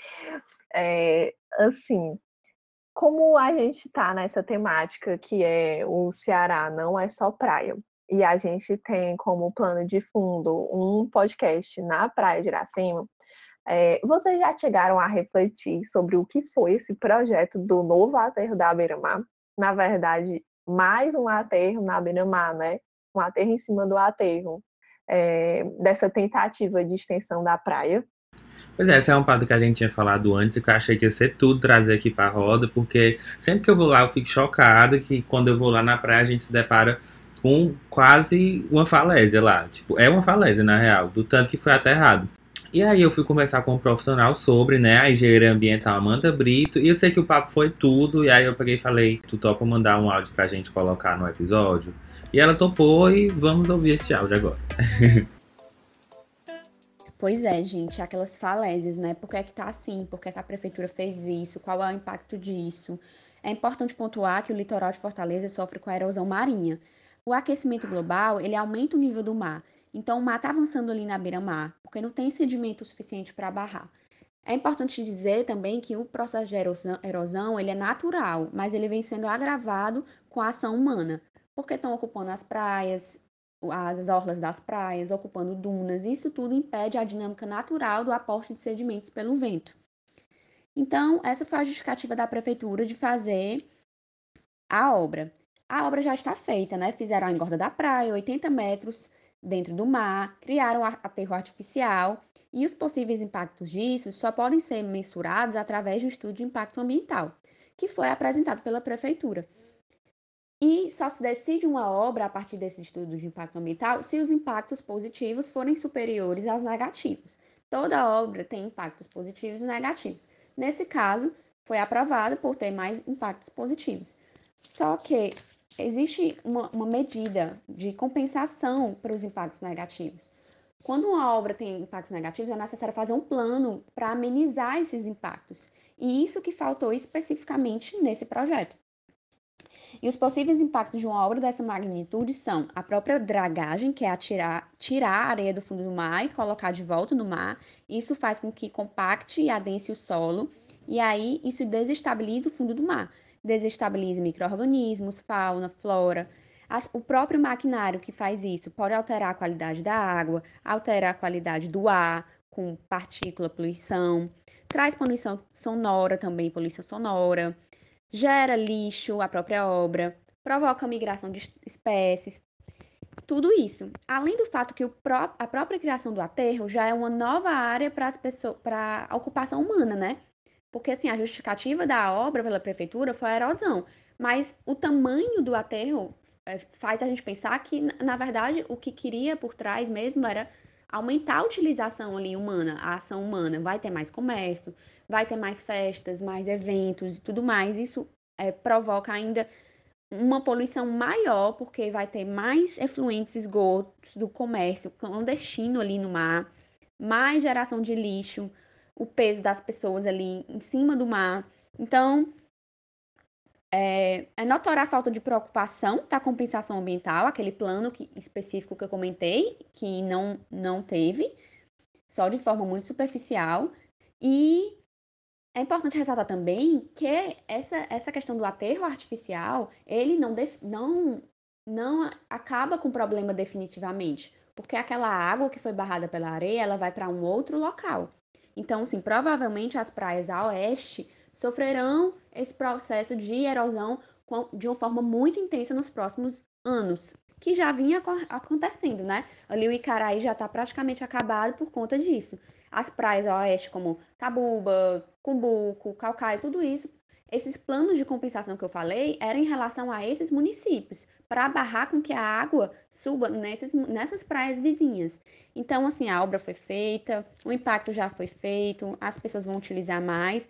é, assim, como a gente está nessa temática que é o Ceará não é só praia, e a gente tem como plano de fundo um podcast na Praia de Iracema, é, vocês já chegaram a refletir sobre o que foi esse projeto do novo aterro da Beira-Mar? Na verdade, mais um aterro na beira-mar, né? Um aterro em cima do aterro, é, dessa tentativa de extensão da praia. Pois é, essa é uma parte que a gente tinha falado antes e que eu achei que ia ser tudo trazer aqui para a roda, porque sempre que eu vou lá eu fico chocado que quando eu vou lá na praia a gente se depara com quase uma falésia lá. Tipo, é uma falésia na real, do tanto que foi aterrado. E aí eu fui conversar com um profissional sobre, né, a engenharia ambiental Amanda Brito, e eu sei que o papo foi tudo, e aí eu peguei e falei, tu topa mandar um áudio pra gente colocar no episódio? E ela topou e vamos ouvir este áudio agora. Pois é, gente, aquelas falésias, né? Por que é que tá assim? Por que, é que a prefeitura fez isso? Qual é o impacto disso? É importante pontuar que o litoral de Fortaleza sofre com a erosão marinha. O aquecimento global, ele aumenta o nível do mar, então o mar está avançando ali na beira-mar, porque não tem sedimento suficiente para barrar. É importante dizer também que o processo de erosão, erosão ele é natural, mas ele vem sendo agravado com a ação humana, porque estão ocupando as praias, as orlas das praias, ocupando dunas, isso tudo impede a dinâmica natural do aporte de sedimentos pelo vento. Então, essa foi a justificativa da prefeitura de fazer a obra. A obra já está feita, né? Fizeram a engorda da praia, 80 metros, dentro do mar, criaram aterro artificial e os possíveis impactos disso só podem ser mensurados através de um estudo de impacto ambiental, que foi apresentado pela prefeitura. E só se decide uma obra a partir desse estudo de impacto ambiental se os impactos positivos forem superiores aos negativos. Toda obra tem impactos positivos e negativos. Nesse caso, foi aprovada por ter mais impactos positivos. Só que existe uma, uma medida de compensação para os impactos negativos. Quando uma obra tem impactos negativos, é necessário fazer um plano para amenizar esses impactos. E isso que faltou especificamente nesse projeto. E os possíveis impactos de uma obra dessa magnitude são a própria dragagem, que é atirar, tirar a areia do fundo do mar e colocar de volta no mar. Isso faz com que compacte e adense o solo, e aí isso desestabiliza o fundo do mar. Desestabiliza micro-organismos, fauna, flora. As, o próprio maquinário que faz isso pode alterar a qualidade da água, alterar a qualidade do ar, com partícula, poluição. Traz poluição sonora também, poluição sonora gera lixo, a própria obra, provoca migração de espécies, tudo isso. Além do fato que pró a própria criação do aterro já é uma nova área para a ocupação humana, né? Porque assim, a justificativa da obra pela prefeitura foi a erosão, mas o tamanho do aterro é, faz a gente pensar que, na verdade, o que queria por trás mesmo era aumentar a utilização ali humana, a ação humana. Vai ter mais comércio, vai ter mais festas, mais eventos e tudo mais. Isso é, provoca ainda uma poluição maior, porque vai ter mais efluentes esgotos do comércio clandestino ali no mar, mais geração de lixo, o peso das pessoas ali em cima do mar. Então, é, é notória a falta de preocupação da compensação ambiental, aquele plano que, específico que eu comentei, que não, não teve, só de forma muito superficial. E é importante ressaltar também que essa, essa questão do aterro artificial, ele não, não, não acaba com o problema definitivamente, porque aquela água que foi barrada pela areia, ela vai para um outro local. Então, sim, provavelmente as praias a oeste sofrerão esse processo de erosão de uma forma muito intensa nos próximos anos, que já vinha acontecendo, né? Ali o Icaraí já está praticamente acabado por conta disso as praias ao oeste, como Cabuba, Cumbuco, Calcaia, tudo isso, esses planos de compensação que eu falei eram em relação a esses municípios, para barrar com que a água suba nesses, nessas praias vizinhas. Então, assim, a obra foi feita, o impacto já foi feito, as pessoas vão utilizar mais.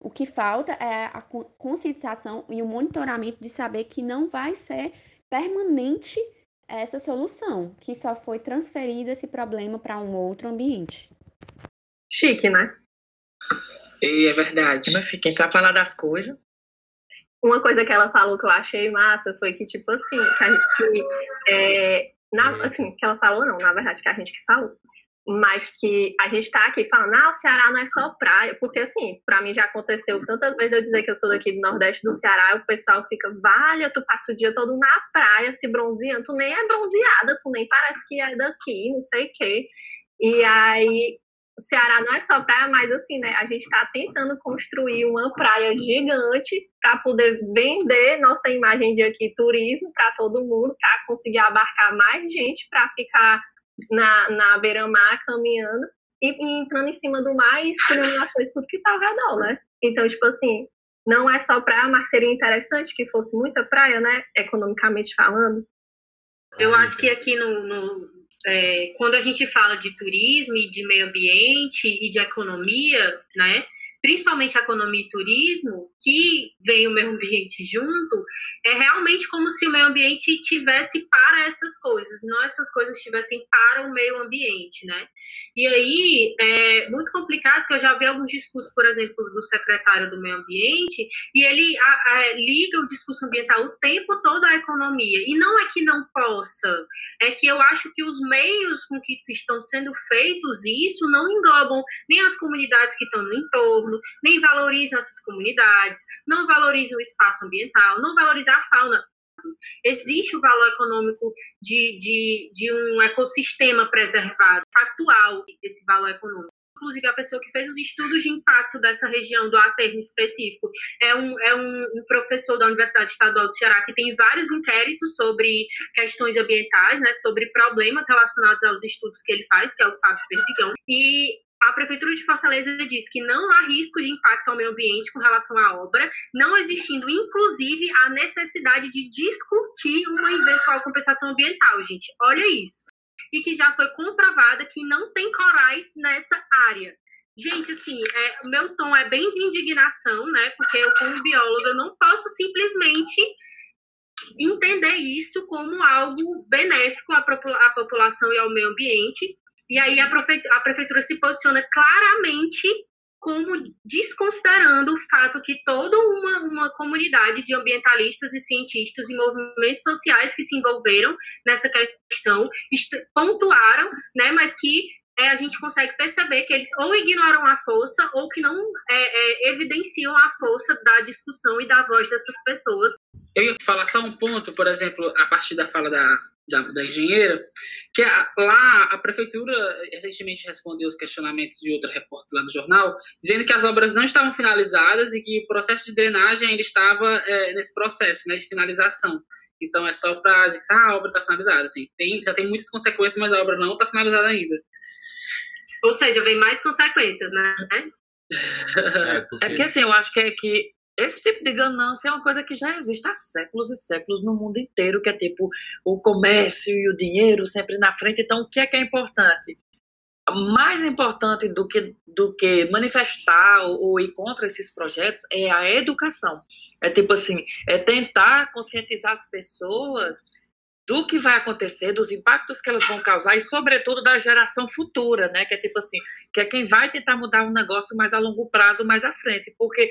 O que falta é a conscientização e o monitoramento de saber que não vai ser permanente essa solução, que só foi transferido esse problema para um outro ambiente. Chique, né? E é verdade. Mas quem sabe falar das coisas. Uma coisa que ela falou que eu achei massa foi que, tipo assim, que a gente. É, na, assim, que ela falou, não, na verdade, que a gente que falou. Mas que a gente tá aqui falando, ah, o Ceará não é só praia, porque assim, para mim já aconteceu tantas vezes eu dizer que eu sou daqui do Nordeste do Ceará, o pessoal fica, valha, tu passa o dia todo na praia se bronzeando, tu nem é bronzeada, tu nem parece que é daqui, não sei o quê. E aí o Ceará não é só praia, mas assim, né? A gente está tentando construir uma praia gigante para poder vender nossa imagem de aqui turismo para todo mundo, para conseguir abarcar mais gente para ficar na, na beira-mar caminhando e, e, entrando em cima do mar e escolhendo as coisas, tudo que está ao redor, né? Então, tipo assim, não é só praia, mas seria interessante que fosse muita praia, né? Economicamente falando. Eu acho que aqui no, no é, quando a gente fala de turismo e de meio ambiente e de economia, né, principalmente economia e turismo, que vem o meio ambiente junto, é realmente como se o meio ambiente tivesse para essas coisas, não essas coisas estivessem para o meio ambiente, né? E aí é muito complicado, porque eu já vi alguns discursos, por exemplo, do secretário do meio ambiente, e ele a, a, liga o discurso ambiental o tempo todo à economia. E não é que não possa, é que eu acho que os meios com que estão sendo feitos isso não englobam nem as comunidades que estão no entorno, nem valorizam essas comunidades, não valorizam o espaço ambiental, não valorizam a fauna. Existe o valor econômico de, de, de um ecossistema preservado, factual esse valor econômico inclusive a pessoa que fez os estudos de impacto dessa região do aterro específico é um, é um, um, professor da Universidade Estadual do Ceará que tem vários inquéritos sobre questões ambientais, né, sobre problemas relacionados aos estudos que ele faz, que é o Fábio Perdigão. E a Prefeitura de Fortaleza diz que não há risco de impacto ao meio ambiente com relação à obra, não existindo, inclusive, a necessidade de discutir uma eventual compensação ambiental, gente. Olha isso. E que já foi comprovada que não tem corais nessa área. Gente, assim, é, meu tom é bem de indignação, né? Porque eu, como bióloga, não posso simplesmente entender isso como algo benéfico à população e ao meio ambiente. E aí a prefeitura, a prefeitura se posiciona claramente como desconsiderando o fato que toda uma, uma comunidade de ambientalistas e cientistas e movimentos sociais que se envolveram nessa questão pontuaram, né, mas que é, a gente consegue perceber que eles ou ignoram a força ou que não é, é, evidenciam a força da discussão e da voz dessas pessoas. Eu ia falar só um ponto, por exemplo, a partir da fala da, da, da engenheira, que a, lá a prefeitura recentemente respondeu os questionamentos de outra repórter lá do jornal, dizendo que as obras não estavam finalizadas e que o processo de drenagem ainda estava é, nesse processo né, de finalização. Então é só para dizer que ah, a obra está finalizada. Assim, tem, já tem muitas consequências, mas a obra não está finalizada ainda. Ou seja, vem mais consequências, né? É, é porque assim, eu acho que é que esse tipo de ganância é uma coisa que já existe há séculos e séculos no mundo inteiro, que é tipo o comércio e o dinheiro sempre na frente. Então, o que é que é importante? Mais importante do que, do que manifestar ou, ou ir contra esses projetos é a educação. É tipo assim, é tentar conscientizar as pessoas do que vai acontecer, dos impactos que elas vão causar e, sobretudo, da geração futura, né? Que é tipo assim, que é quem vai tentar mudar um negócio mais a longo prazo, mais à frente. Porque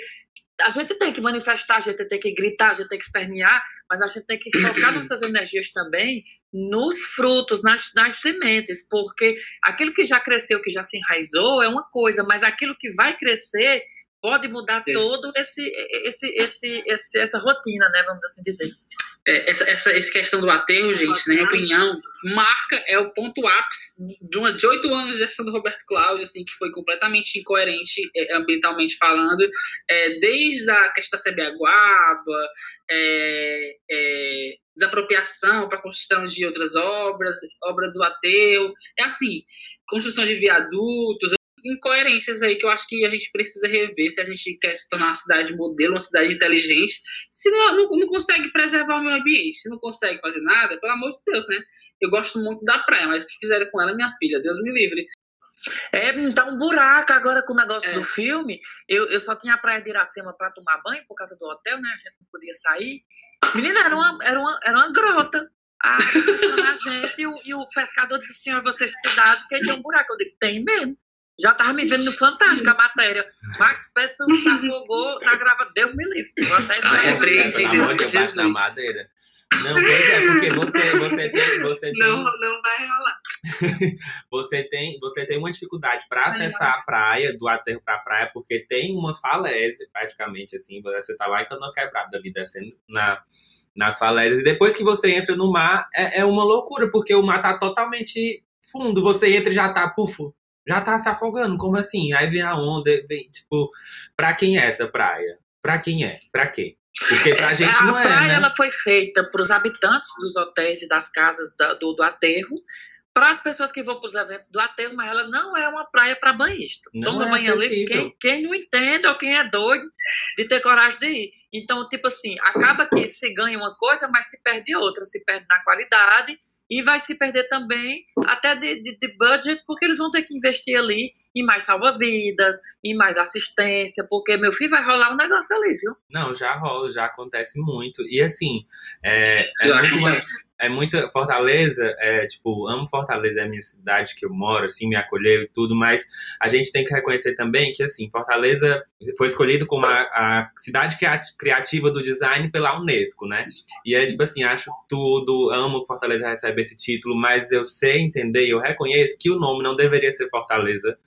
a gente tem que manifestar, a gente tem que gritar, a gente tem que espernear, mas a gente tem que focar nossas energias também nos frutos, nas, nas sementes, porque aquilo que já cresceu, que já se enraizou, é uma coisa, mas aquilo que vai crescer pode mudar é. todo esse, esse, esse, esse, essa rotina, né? Vamos assim dizer. É, essa, essa, essa questão do aterro, gente, na minha opinião, marca é o ponto ápice de uma de oito anos de gestão do Roberto Cláudio, assim, que foi completamente incoerente é, ambientalmente falando, é, desde a questão da Sebiaguaba, é, é, desapropriação para construção de outras obras, obras do aterro, é assim, construção de viadutos, incoerências aí que eu acho que a gente precisa rever se a gente quer se tornar uma cidade modelo, uma cidade inteligente, se não, não, não, consegue preservar o meio ambiente, se não consegue fazer nada, pelo amor de Deus, né? Eu gosto muito da praia, mas o que fizeram com ela, minha filha, Deus me livre. É, tá um buraco agora com o negócio é. do filme. Eu, eu só tinha a praia de Iracema para tomar banho por causa do hotel, né? A gente não podia sair. Menina, era uma, era uma, era uma grota. A na gente e o, e o pescador disse: Senhor, vocês cuidado, que tem um buraco. Eu digo: Tem mesmo. Já tava me vendo no Fantástico a matéria. Max Pesson se afogou na grava Deus me livre. Vou até repreendi, Deus Jesus. Na madeira. Não, pois é, porque você, você tem. Você tem não, não vai rolar. você, tem, você tem uma dificuldade para acessar a praia, do aterro para a praia, porque tem uma falésia, praticamente, assim. Você tá lá em Canoa Quebrada ali, descendo na, nas falésias. E depois que você entra no mar, é, é uma loucura, porque o mar tá totalmente fundo. Você entra e já tá, pufo, já tá se afogando, como assim? Aí vem a onda, vem, tipo, pra quem é essa praia? Pra quem é? Pra quê? Porque pra é, gente a não é. A praia né? ela foi feita para os habitantes dos hotéis e das casas da, do, do aterro, para as pessoas que vão para os eventos do aterro, mas ela não é uma praia para banhista. Não Toma é banho ali quem, quem não entende ou quem é doido de ter coragem de ir. Então, tipo assim, acaba que se ganha uma coisa, mas se perde outra, se perde na qualidade e vai se perder também até de, de, de budget, porque eles vão ter que investir ali em mais salva-vidas, em mais assistência, porque meu filho vai rolar um negócio ali, viu? Não, já rola, já acontece muito. E assim, é, é muito, é muito. Fortaleza, é, tipo, amo Fortaleza, é a minha cidade que eu moro, assim, me acolheu e tudo, mas a gente tem que reconhecer também que, assim, Fortaleza foi escolhido como a, a cidade criativa do design pela Unesco, né? E é, tipo assim, acho tudo, amo que Fortaleza recebe esse título, mas eu sei entender, eu reconheço que o nome não deveria ser Fortaleza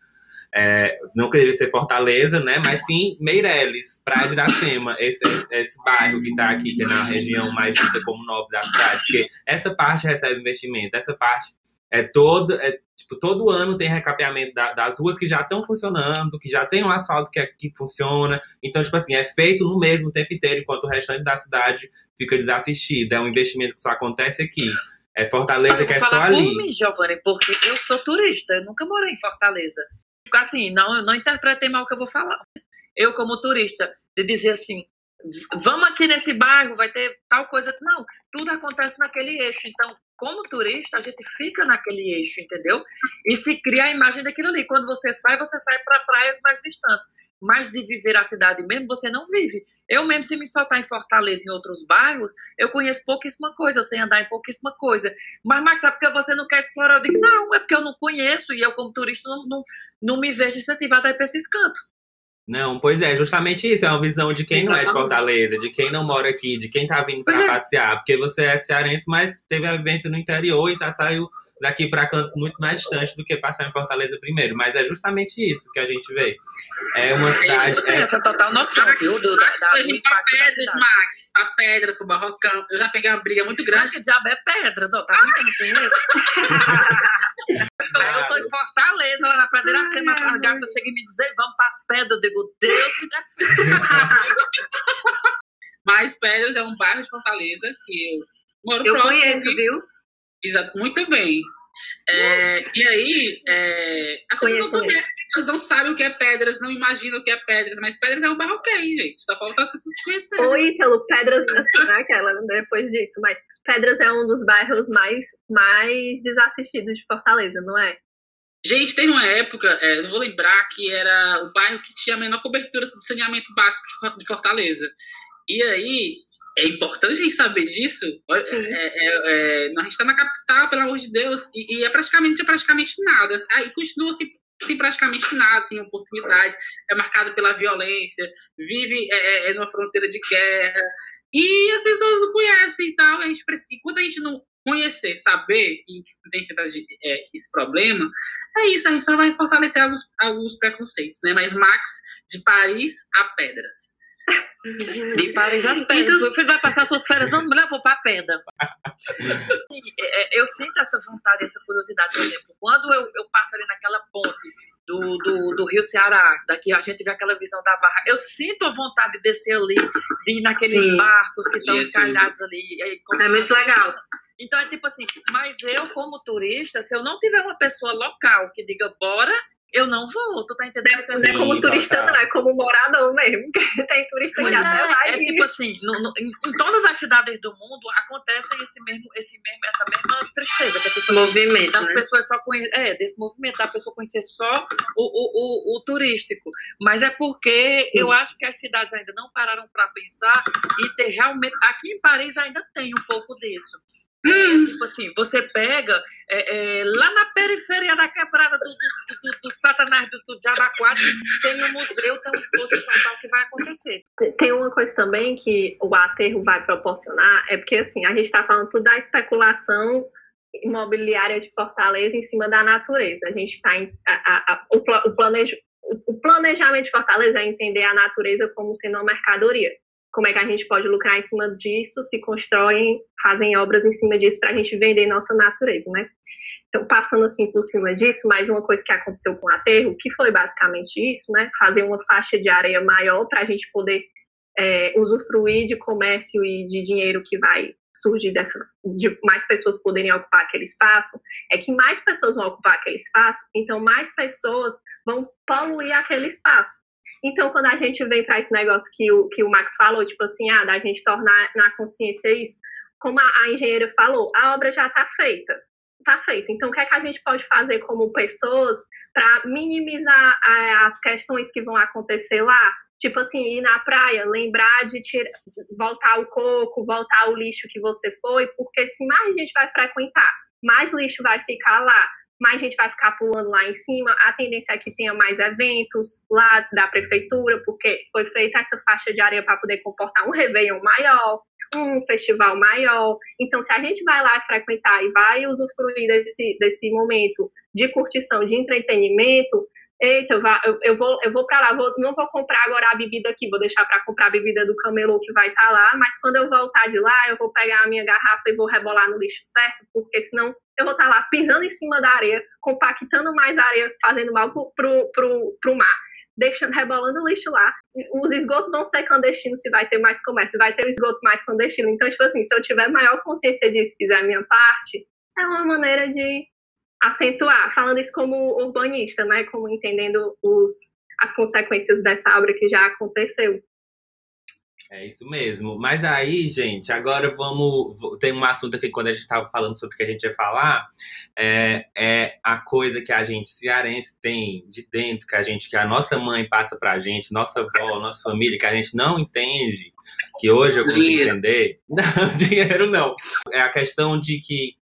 é, não queria ser Fortaleza, né? Mas sim Meireles, Praia de Iracema, esse, esse, esse bairro que está aqui, que é na região mais dita como nobre da cidade, porque essa parte recebe investimento, essa parte é todo, é, tipo, todo ano tem recapeamento da, das ruas que já estão funcionando, que já tem um asfalto que, é, que funciona. Então, tipo assim, é feito no mesmo tempo inteiro, enquanto o restante da cidade fica desassistido. É um investimento que só acontece aqui. É Fortaleza que é só ali. Por mim, Giovanni, porque eu sou turista, eu nunca morei em Fortaleza assim, não, não interpretei mal o que eu vou falar. Eu, como turista, de dizer assim, vamos aqui nesse bairro, vai ter tal coisa. Não, tudo acontece naquele eixo. Então, como turista, a gente fica naquele eixo, entendeu? E se cria a imagem daquilo ali. Quando você sai, você sai para praias mais distantes. Mas de viver a cidade mesmo, você não vive. Eu mesmo, se me soltar em Fortaleza, em outros bairros, eu conheço pouquíssima coisa, eu sei andar em pouquíssima coisa. Mas, Max, é porque você não quer explorar? Eu digo, não, é porque eu não conheço e eu, como turista, não, não, não me vejo incentivada a ir para esses cantos. Não, pois é, justamente isso. É uma visão de quem não é de Fortaleza, de quem não mora aqui, de quem tá vindo pra é. passear. Porque você é cearense, mas teve a vivência no interior e já saiu daqui pra cantos muito mais distantes do que passar em Fortaleza primeiro. Mas é justamente isso que a gente vê. É uma cidade. Eu tenho é- essa total noção, Max, viu? Do, da, Max da, do vir pra da Pedras. Max. Pra Pedras, pro Barrocão. Eu já peguei uma briga muito Mas grande. que diabo é pedras, ó, tá vendo que eu conheço? Eu tô em Fortaleza, lá na Praia de Iracema, a gata e me diz, "Ei, vamos pras pedras, eu digo, Deus me defenda. Mas Pedras é um bairro de Fortaleza que eu moro Eu próximo. conheço, de- viu? Exato, muito bem. É, e aí, é, as pessoas não conhecem, as pessoas não sabem o que é Pedras, não imaginam o que é Pedras, mas Pedras é um bairro ok, gente. Só falta as pessoas conhecerem. Oi, Ítalo, Pedras, assim, não é aquela, depois disso, mas Pedras é um dos bairros mais, mais desassistidos de Fortaleza, não é? Gente, teve uma época, é, não vou lembrar, que era o bairro que tinha a menor cobertura de saneamento básico de Fortaleza. E aí, é importante a gente saber disso. Olha, é, é, é, a gente está na capital, pelo amor de Deus, e, e é praticamente, é praticamente nada. Aí continua sem, sem praticamente nada, sem oportunidades. É marcado pela violência, vive é, é, é numa fronteira de guerra. E as pessoas não conhecem e tal. A gente precisa, enquanto a gente não conhecer, saber e tem que é, esse problema, é isso, a gente só vai fortalecer alguns, alguns preconceitos, né? Mas Max, de Paris a Pedras. De Paris às pedras. Meu filho vai passar suas férias, não me levou pra pedra. É, é, eu sinto essa vontade, essa curiosidade, por exemplo, quando eu, eu passo ali naquela ponte do, do, do Rio Ceará, daqui a gente vê aquela visão da barra, eu sinto a vontade de descer ali, de ir naqueles Sim. barcos que estão é encalhados ali. aí, É muito legal. Então é tipo assim, mas eu, como turista, se eu não tiver uma pessoa local que diga bora, eu não vou. Tu tá entendendo? Então, Não é Sim, como turista, não, é como morador mesmo. que Tem turista Pois que até é, vai. é tipo assim, no- no- em, em todas as cidades do mundo acontece esse mesmo, esse mesmo, essa mesma tristeza, que é tipo assim, movimento, das né? pessoas só conhecer, é, desse movimento, da pessoa conhecer só o, o, o, o turístico. Mas é porque eu acho que as cidades ainda não pararam para pensar e ter realmente. Aqui em Paris ainda tem um pouco disso. É, tipo assim, você pega é, é, lá na periferia da quebrada do, do, do, do Satanás do, do Jabaquara, tem um museu, tem uma exposição tal que vai acontecer. Tem uma coisa também que o aterro vai proporcionar, é porque assim, a gente está falando tudo da especulação imobiliária de Fortaleza em cima da natureza. A gente está planejo- o- o planejamento de Fortaleza é entender a natureza como sendo uma mercadoria. Como é que a gente pode lucrar em cima disso, se constroem, fazem obras em cima disso para a gente vender nossa natureza, né? Então, passando assim por cima disso, mais uma coisa que aconteceu com o aterro, que foi basicamente isso, né? Fazer uma faixa de areia maior para a gente poder é, usufruir de comércio e de dinheiro que vai surgir dessa, de mais pessoas poderem ocupar aquele espaço, é que mais pessoas vão ocupar aquele espaço, então mais pessoas vão poluir aquele espaço. Então, quando a gente vem para esse negócio que o, que o Max falou, tipo assim, ah, da gente tornar na consciência isso, como a, a engenheira falou, a obra já está feita. Está feita. Então, o que é que a gente pode fazer como pessoas para minimizar é, as questões que vão acontecer lá? Tipo assim, ir na praia, lembrar de tirar, voltar o coco, voltar o lixo que você foi, porque se mais gente vai frequentar, mais lixo vai ficar lá, mais gente vai ficar pulando lá em cima, a tendência é que tenha mais eventos lá da prefeitura, porque foi feita essa faixa de areia para poder comportar um Réveillon maior, um festival maior. Então, se a gente vai lá frequentar e vai usufruir desse, desse momento de curtição, de entretenimento, eita, eu, eu, vou, eu vou para lá, vou, não vou comprar agora a bebida aqui, vou deixar para comprar a bebida do camelô que vai estar lá, mas quando eu voltar de lá, eu vou pegar a minha garrafa e vou rebolar no lixo certo, porque senão eu vou estar lá pisando em cima da areia, compactando mais areia, fazendo mal pro, pro, pro, pro mar. Deixando, rebolando o lixo lá. Os esgotos vão ser clandestinos se vai ter mais comércio, vai ter o esgoto mais clandestino. Então, tipo assim, se eu tiver maior consciência disso, fizer a minha parte, é uma maneira de acentuar, falando isso como urbanista, né? Como entendendo os, as consequências dessa obra que já aconteceu. É isso mesmo. Mas aí, gente, agora vamos. Tem um assunto aqui quando a gente estava falando sobre o que a gente ia falar. É, é, a coisa que a gente cearense tem de dentro, que a gente, que a nossa mãe passa pra gente, nossa avó, nossa família, que a gente não entende, que hoje eu consigo Dinheiro. entender. Não, dinheiro não. É a questão de que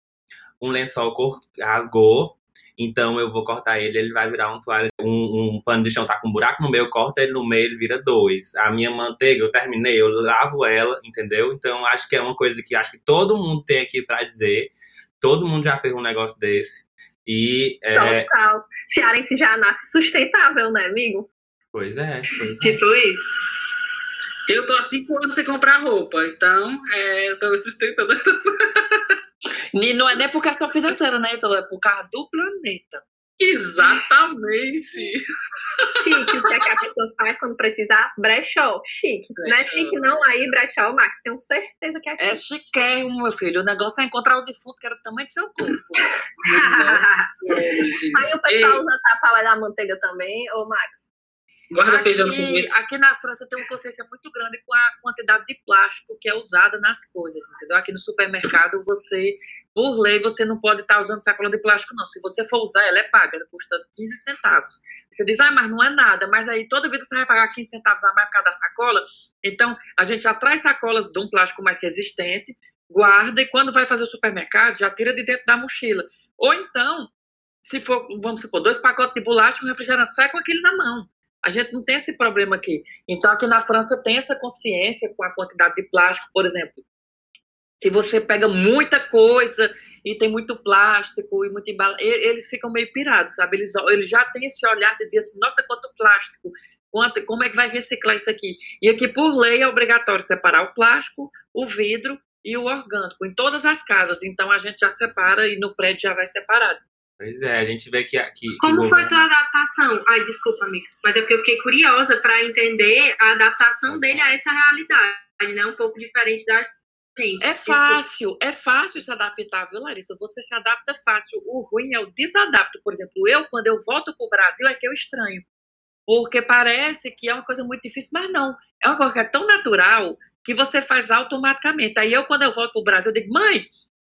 um lençol rasgou. Então eu vou cortar ele, ele vai virar um toalha, um, um pano de chão tá com um buraco no meio, eu corto ele no meio, ele vira dois. A minha manteiga, eu terminei, eu lavo ela, entendeu? Então acho que é uma coisa que acho que todo mundo tem aqui pra dizer. Todo mundo já fez um negócio desse. E é, Total. Cearense já nasce sustentável, né, amigo? pois é, pois é. Tipo isso. Eu tô há cinco anos sem comprar roupa, então é, eu tô me sustentando. E não é nem por questão financeira, né, Ítalo? É por causa do planeta. Exatamente. Chique, o que, é que a pessoa faz quando precisar? Brechó. Chique. Não é Brechó. chique, não. Aí, brechó, Max, tenho certeza que é É chique. chiquérrimo, meu filho. O negócio é encontrar o defunto que era do tamanho do seu corpo. Aí o pessoal usa tapaué da manteiga também, ô Max? Guarda feijão no Aqui, sorvete. aqui na França tem uma consciência muito grande com a quantidade de plástico que é usada nas coisas, entendeu? Aqui no supermercado, você, por lei, você não pode estar usando sacola de plástico, não. Se você for usar, ela é paga, ela custa 15 centavos. Você diz, ah, mas não é nada, mas aí toda vida você vai pagar 15 centavos a mais por causa da sacola. Então, a gente já traz sacolas de um plástico mais resistente, guarda e quando vai fazer o supermercado, já tira de dentro da mochila. Ou então, se for, vamos supor, dois pacotes de bolacha, um refrigerante, sai com aquele na mão. A gente não tem esse problema aqui. Então, aqui na França tem essa consciência com a quantidade de plástico, por exemplo. Se você pega muita coisa e tem muito plástico e muito embala, e- eles ficam meio pirados, sabe? Eles, eles já têm esse olhar de dizer assim, nossa, quanto plástico, quanto, como é que vai reciclar isso aqui? E aqui, por lei, é obrigatório separar o plástico, o vidro e o orgânico, em todas as casas. Então, a gente já separa e no prédio já vai separado. Pois é, a gente vê que. que, que Como o foi governo- tua adaptação? Ai, desculpa, amiga. Mas é porque eu fiquei curiosa para entender a adaptação dele a essa realidade, né? Um pouco diferente da gente. É Desculpa. fácil, é fácil se adaptar, viu, Larissa? Você se adapta fácil. O ruim é o desadapto. Por exemplo, eu, quando eu volto para o Brasil, é que eu estranho. Porque parece que é uma coisa muito difícil, mas não. É uma coisa que é tão natural que você faz automaticamente. Aí eu, quando eu volto para o Brasil, eu digo, mãe,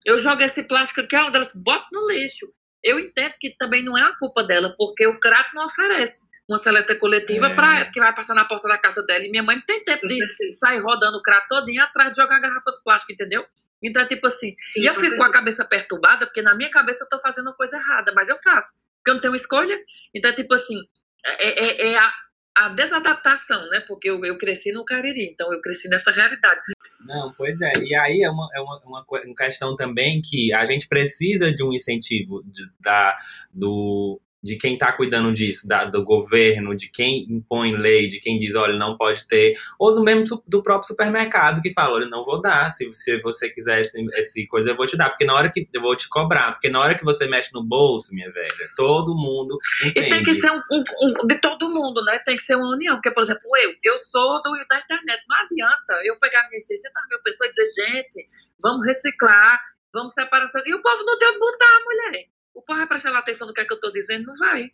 eu jogo esse plástico aqui, onde elas botam no lixo. Eu entendo que também não é a culpa dela, porque o crato não oferece uma seleta coletiva É. pra, que vai passar na porta da casa dela. E minha mãe não tem tempo de sair rodando o crato todinho atrás de jogar a garrafa de plástico, entendeu? Então é tipo assim, Sim, e eu fico com a cabeça perturbada, porque na minha cabeça eu tô fazendo coisa errada, mas eu faço, porque eu não tenho escolha. Então é tipo assim, é, é- é a, a desadaptação, né? Porque eu, eu cresci no Cariri, então eu cresci nessa realidade. Não, pois é. E aí é uma, é uma, uma, uma questão também que a gente precisa de um incentivo de, da, do, de quem está cuidando disso, da, do governo, de quem impõe lei, de quem diz, olha, não pode ter, ou do mesmo do próprio supermercado que fala, olha, não vou dar, se, se você quiser esse, esse coisa, eu vou te dar, porque na hora que eu vou te cobrar, porque na hora que você mexe no bolso, minha velha, todo mundo E entende. tem que ser um, um- um- de todo mundo, né? Tem que ser uma união. Porque, por exemplo, eu, eu sou do, da internet. Não adianta eu pegar minhas 600 mil pessoas e dizer, gente, vamos reciclar, vamos separar. E o povo não tem onde botar, mulher. O povo vai prestar atenção no que é que eu estou dizendo? Não vai.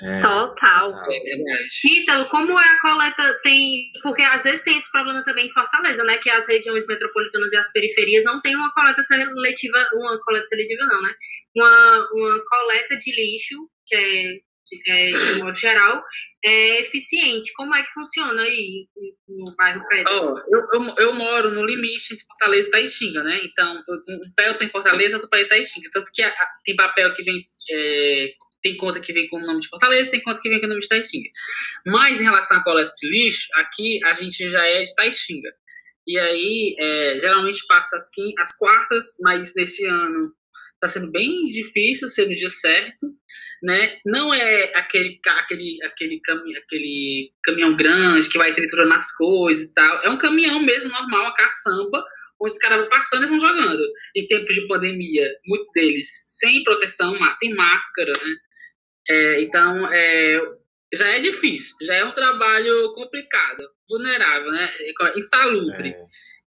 É, Total. tá. É verdade. Ítalo, como é a coleta tem. Porque às vezes tem esse problema também em Fortaleza, né? Que as regiões metropolitanas e as periferias não têm uma coleta seletiva, uma coleta seletiva, não, né? Uma, uma coleta de lixo, que é, de, é, de modo geral, é eficiente. Como é que funciona aí no bairro Pedras? Ó, eu, eu, eu moro no limite entre Fortaleza e Taitinga, né? Então, um pé tem Fortaleza, outro pé em Taitinga. Tanto que a- a- tem papel que vem. é, tem conta que vem com o nome de Fortaleza, tem conta que vem com o nome de Taitinga. Mas em relação à coleta de lixo, aqui a gente já é de Taitinga. E aí, é, geralmente passa as, quin- as quartas, mas nesse ano está sendo bem difícil ser no dia certo, né? Não é aquele, aquele, aquele, cami aquele caminhão grande que vai triturando as coisas e tal. É um caminhão mesmo, normal, a caçamba, onde os caras vão passando e vão jogando. Em tempos de pandemia, muitos deles sem proteção, sem máscara, né? É, então, é, já é difícil, já é um trabalho complicado, vulnerável, né? Insalubre. É.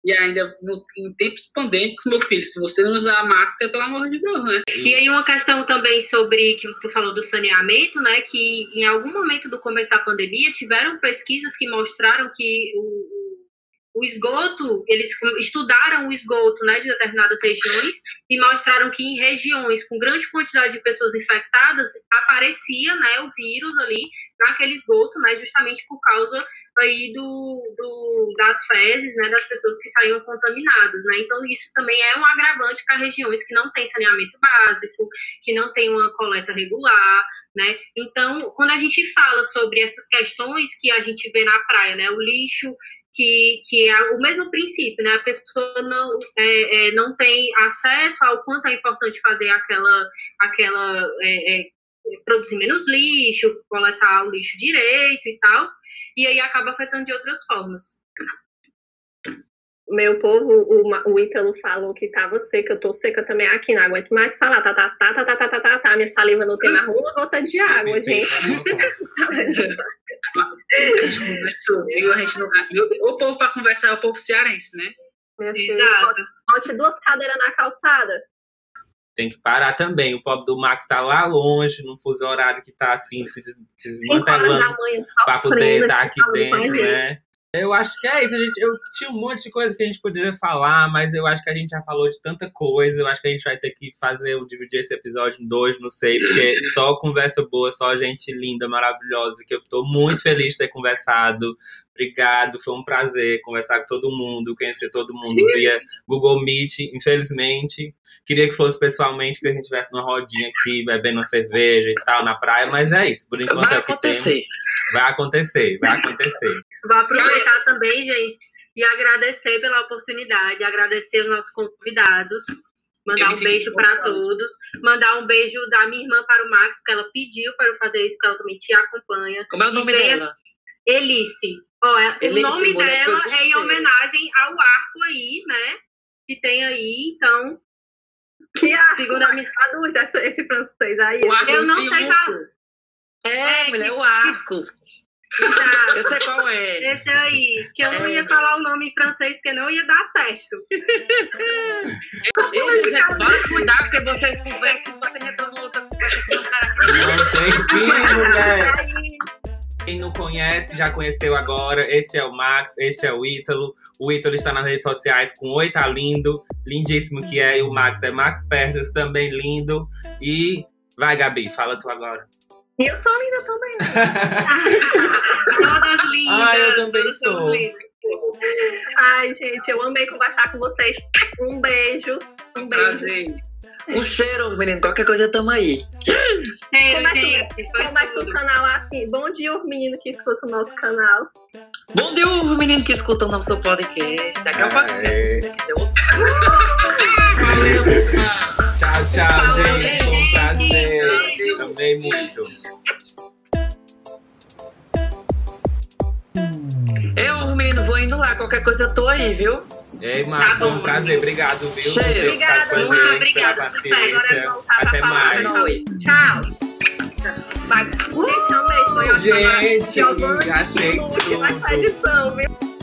E ainda no- em tempos pandêmicos, meu filho, se você não usar máscara, pelo amor de Deus, né? E aí uma questão também sobre que tu falou do saneamento, né? Que em algum momento do começo da pandemia tiveram pesquisas que mostraram que o, o- esgoto, eles estudaram o esgoto né, de determinadas regiões e mostraram que em regiões com grande quantidade de pessoas infectadas aparecia né, o vírus ali naquele esgoto, né, justamente por causa aí do, do, das fezes né, das pessoas que saíam contaminadas. Né? Então, isso também é um agravante para regiões que não têm saneamento básico, que não têm uma coleta regular. Né? Então, quando a gente fala sobre essas questões que a gente vê na praia, né, o lixo que, que é o mesmo princípio, né? A pessoa não, é, é, não tem acesso ao quanto é importante fazer aquela, aquela é, é produzir menos lixo, coletar o lixo direito e tal, e aí acaba afetando de outras formas. Meu povo, o, o Ítalo falou que tava seca, eu tô seca também aqui, não aguento mais falar, tá, tá, tá, tá, tá, tá, tá, tá, tá. minha saliva não tem mais uma gota de água, gente. a gente conversou, viu? A gente não. O povo para conversar é o povo cearense, né? Exato. Bote duas cadeiras na calçada. Tem que parar também. O pobre do Max tá lá longe, num fuso horário que tá assim, se desmantelando para poder estar tá aqui dentro, né? Eu acho que é isso. A gente, eu tinha um monte de coisa que a gente poderia falar, mas eu acho que a gente já falou de tanta coisa. Eu acho que a gente vai ter que fazer, dividir esse episódio em dois, não sei, porque só conversa boa, só gente linda, maravilhosa, que eu tô muito feliz de ter conversado. Obrigado, foi um prazer conversar com todo mundo, conhecer todo mundo via Google Meet. Infelizmente, queria que fosse pessoalmente, que a gente estivesse numa rodinha aqui, bebendo uma cerveja e tal, na praia, mas é isso. Por enquanto vai é o que acontecer. temos. Vai acontecer, vai acontecer. Vou aproveitar também, gente, e agradecer pela oportunidade, agradecer os nossos convidados. Mandar um beijo para todos. Mandar um beijo da minha irmã para o Max, porque ela pediu para eu fazer isso, porque ela também te acompanha. Como é o nome dela? Elice. Ó, é, o nome dela é em homenagem ao arco aí, né? Que tem aí, então. Que arco? Segundo a minha adulta, esse francês aí. Eu não sei falar. É, é mulher, que... o arco. Exato. Eu sei qual é. Esse aí, que eu não ia falar o nome em francês, porque não ia dar certo. Ei, gente, bora cuidar, porque você conversa você entra no outra conversa, senão o cara. Não tem fim, mulher. Quem não conhece, já conheceu agora. Este é o Max, este é o Ítalo. O Ítalo está nas redes sociais com Oi Tá Lindo, lindíssimo que é. E o Max é Max Perdas, também lindo. E vai, Gabi, fala tu agora. Eu sou linda também. Todas lindas. Ah, eu também sou. Ai, gente, eu amei conversar com vocês. Um beijo. Um beijo. Prazer. Um cheiro, menino. Qualquer coisa, tamo aí. Cheiro, Começa, gente. Começa o canal assim. Bom dia, os meninos que escutam o nosso canal. Bom dia, o menino que escuta o nosso podcast. Daqui a pouco. Aê. Valeu, pessoal. Tchau, tchau, Falou, gente. Também muito. Eu, menino, vou indo lá. Qualquer coisa eu tô aí, viu? Ei, Marcos, tá um prazer. Obrigado, viu? Cheiro. Obrigada, Márcio. Obrigada, Sucesso. Até mais. Então, Tchau. Mas, gente, amei. Foi ótimo. Gente, eu achei tudo. Vai edição, viu?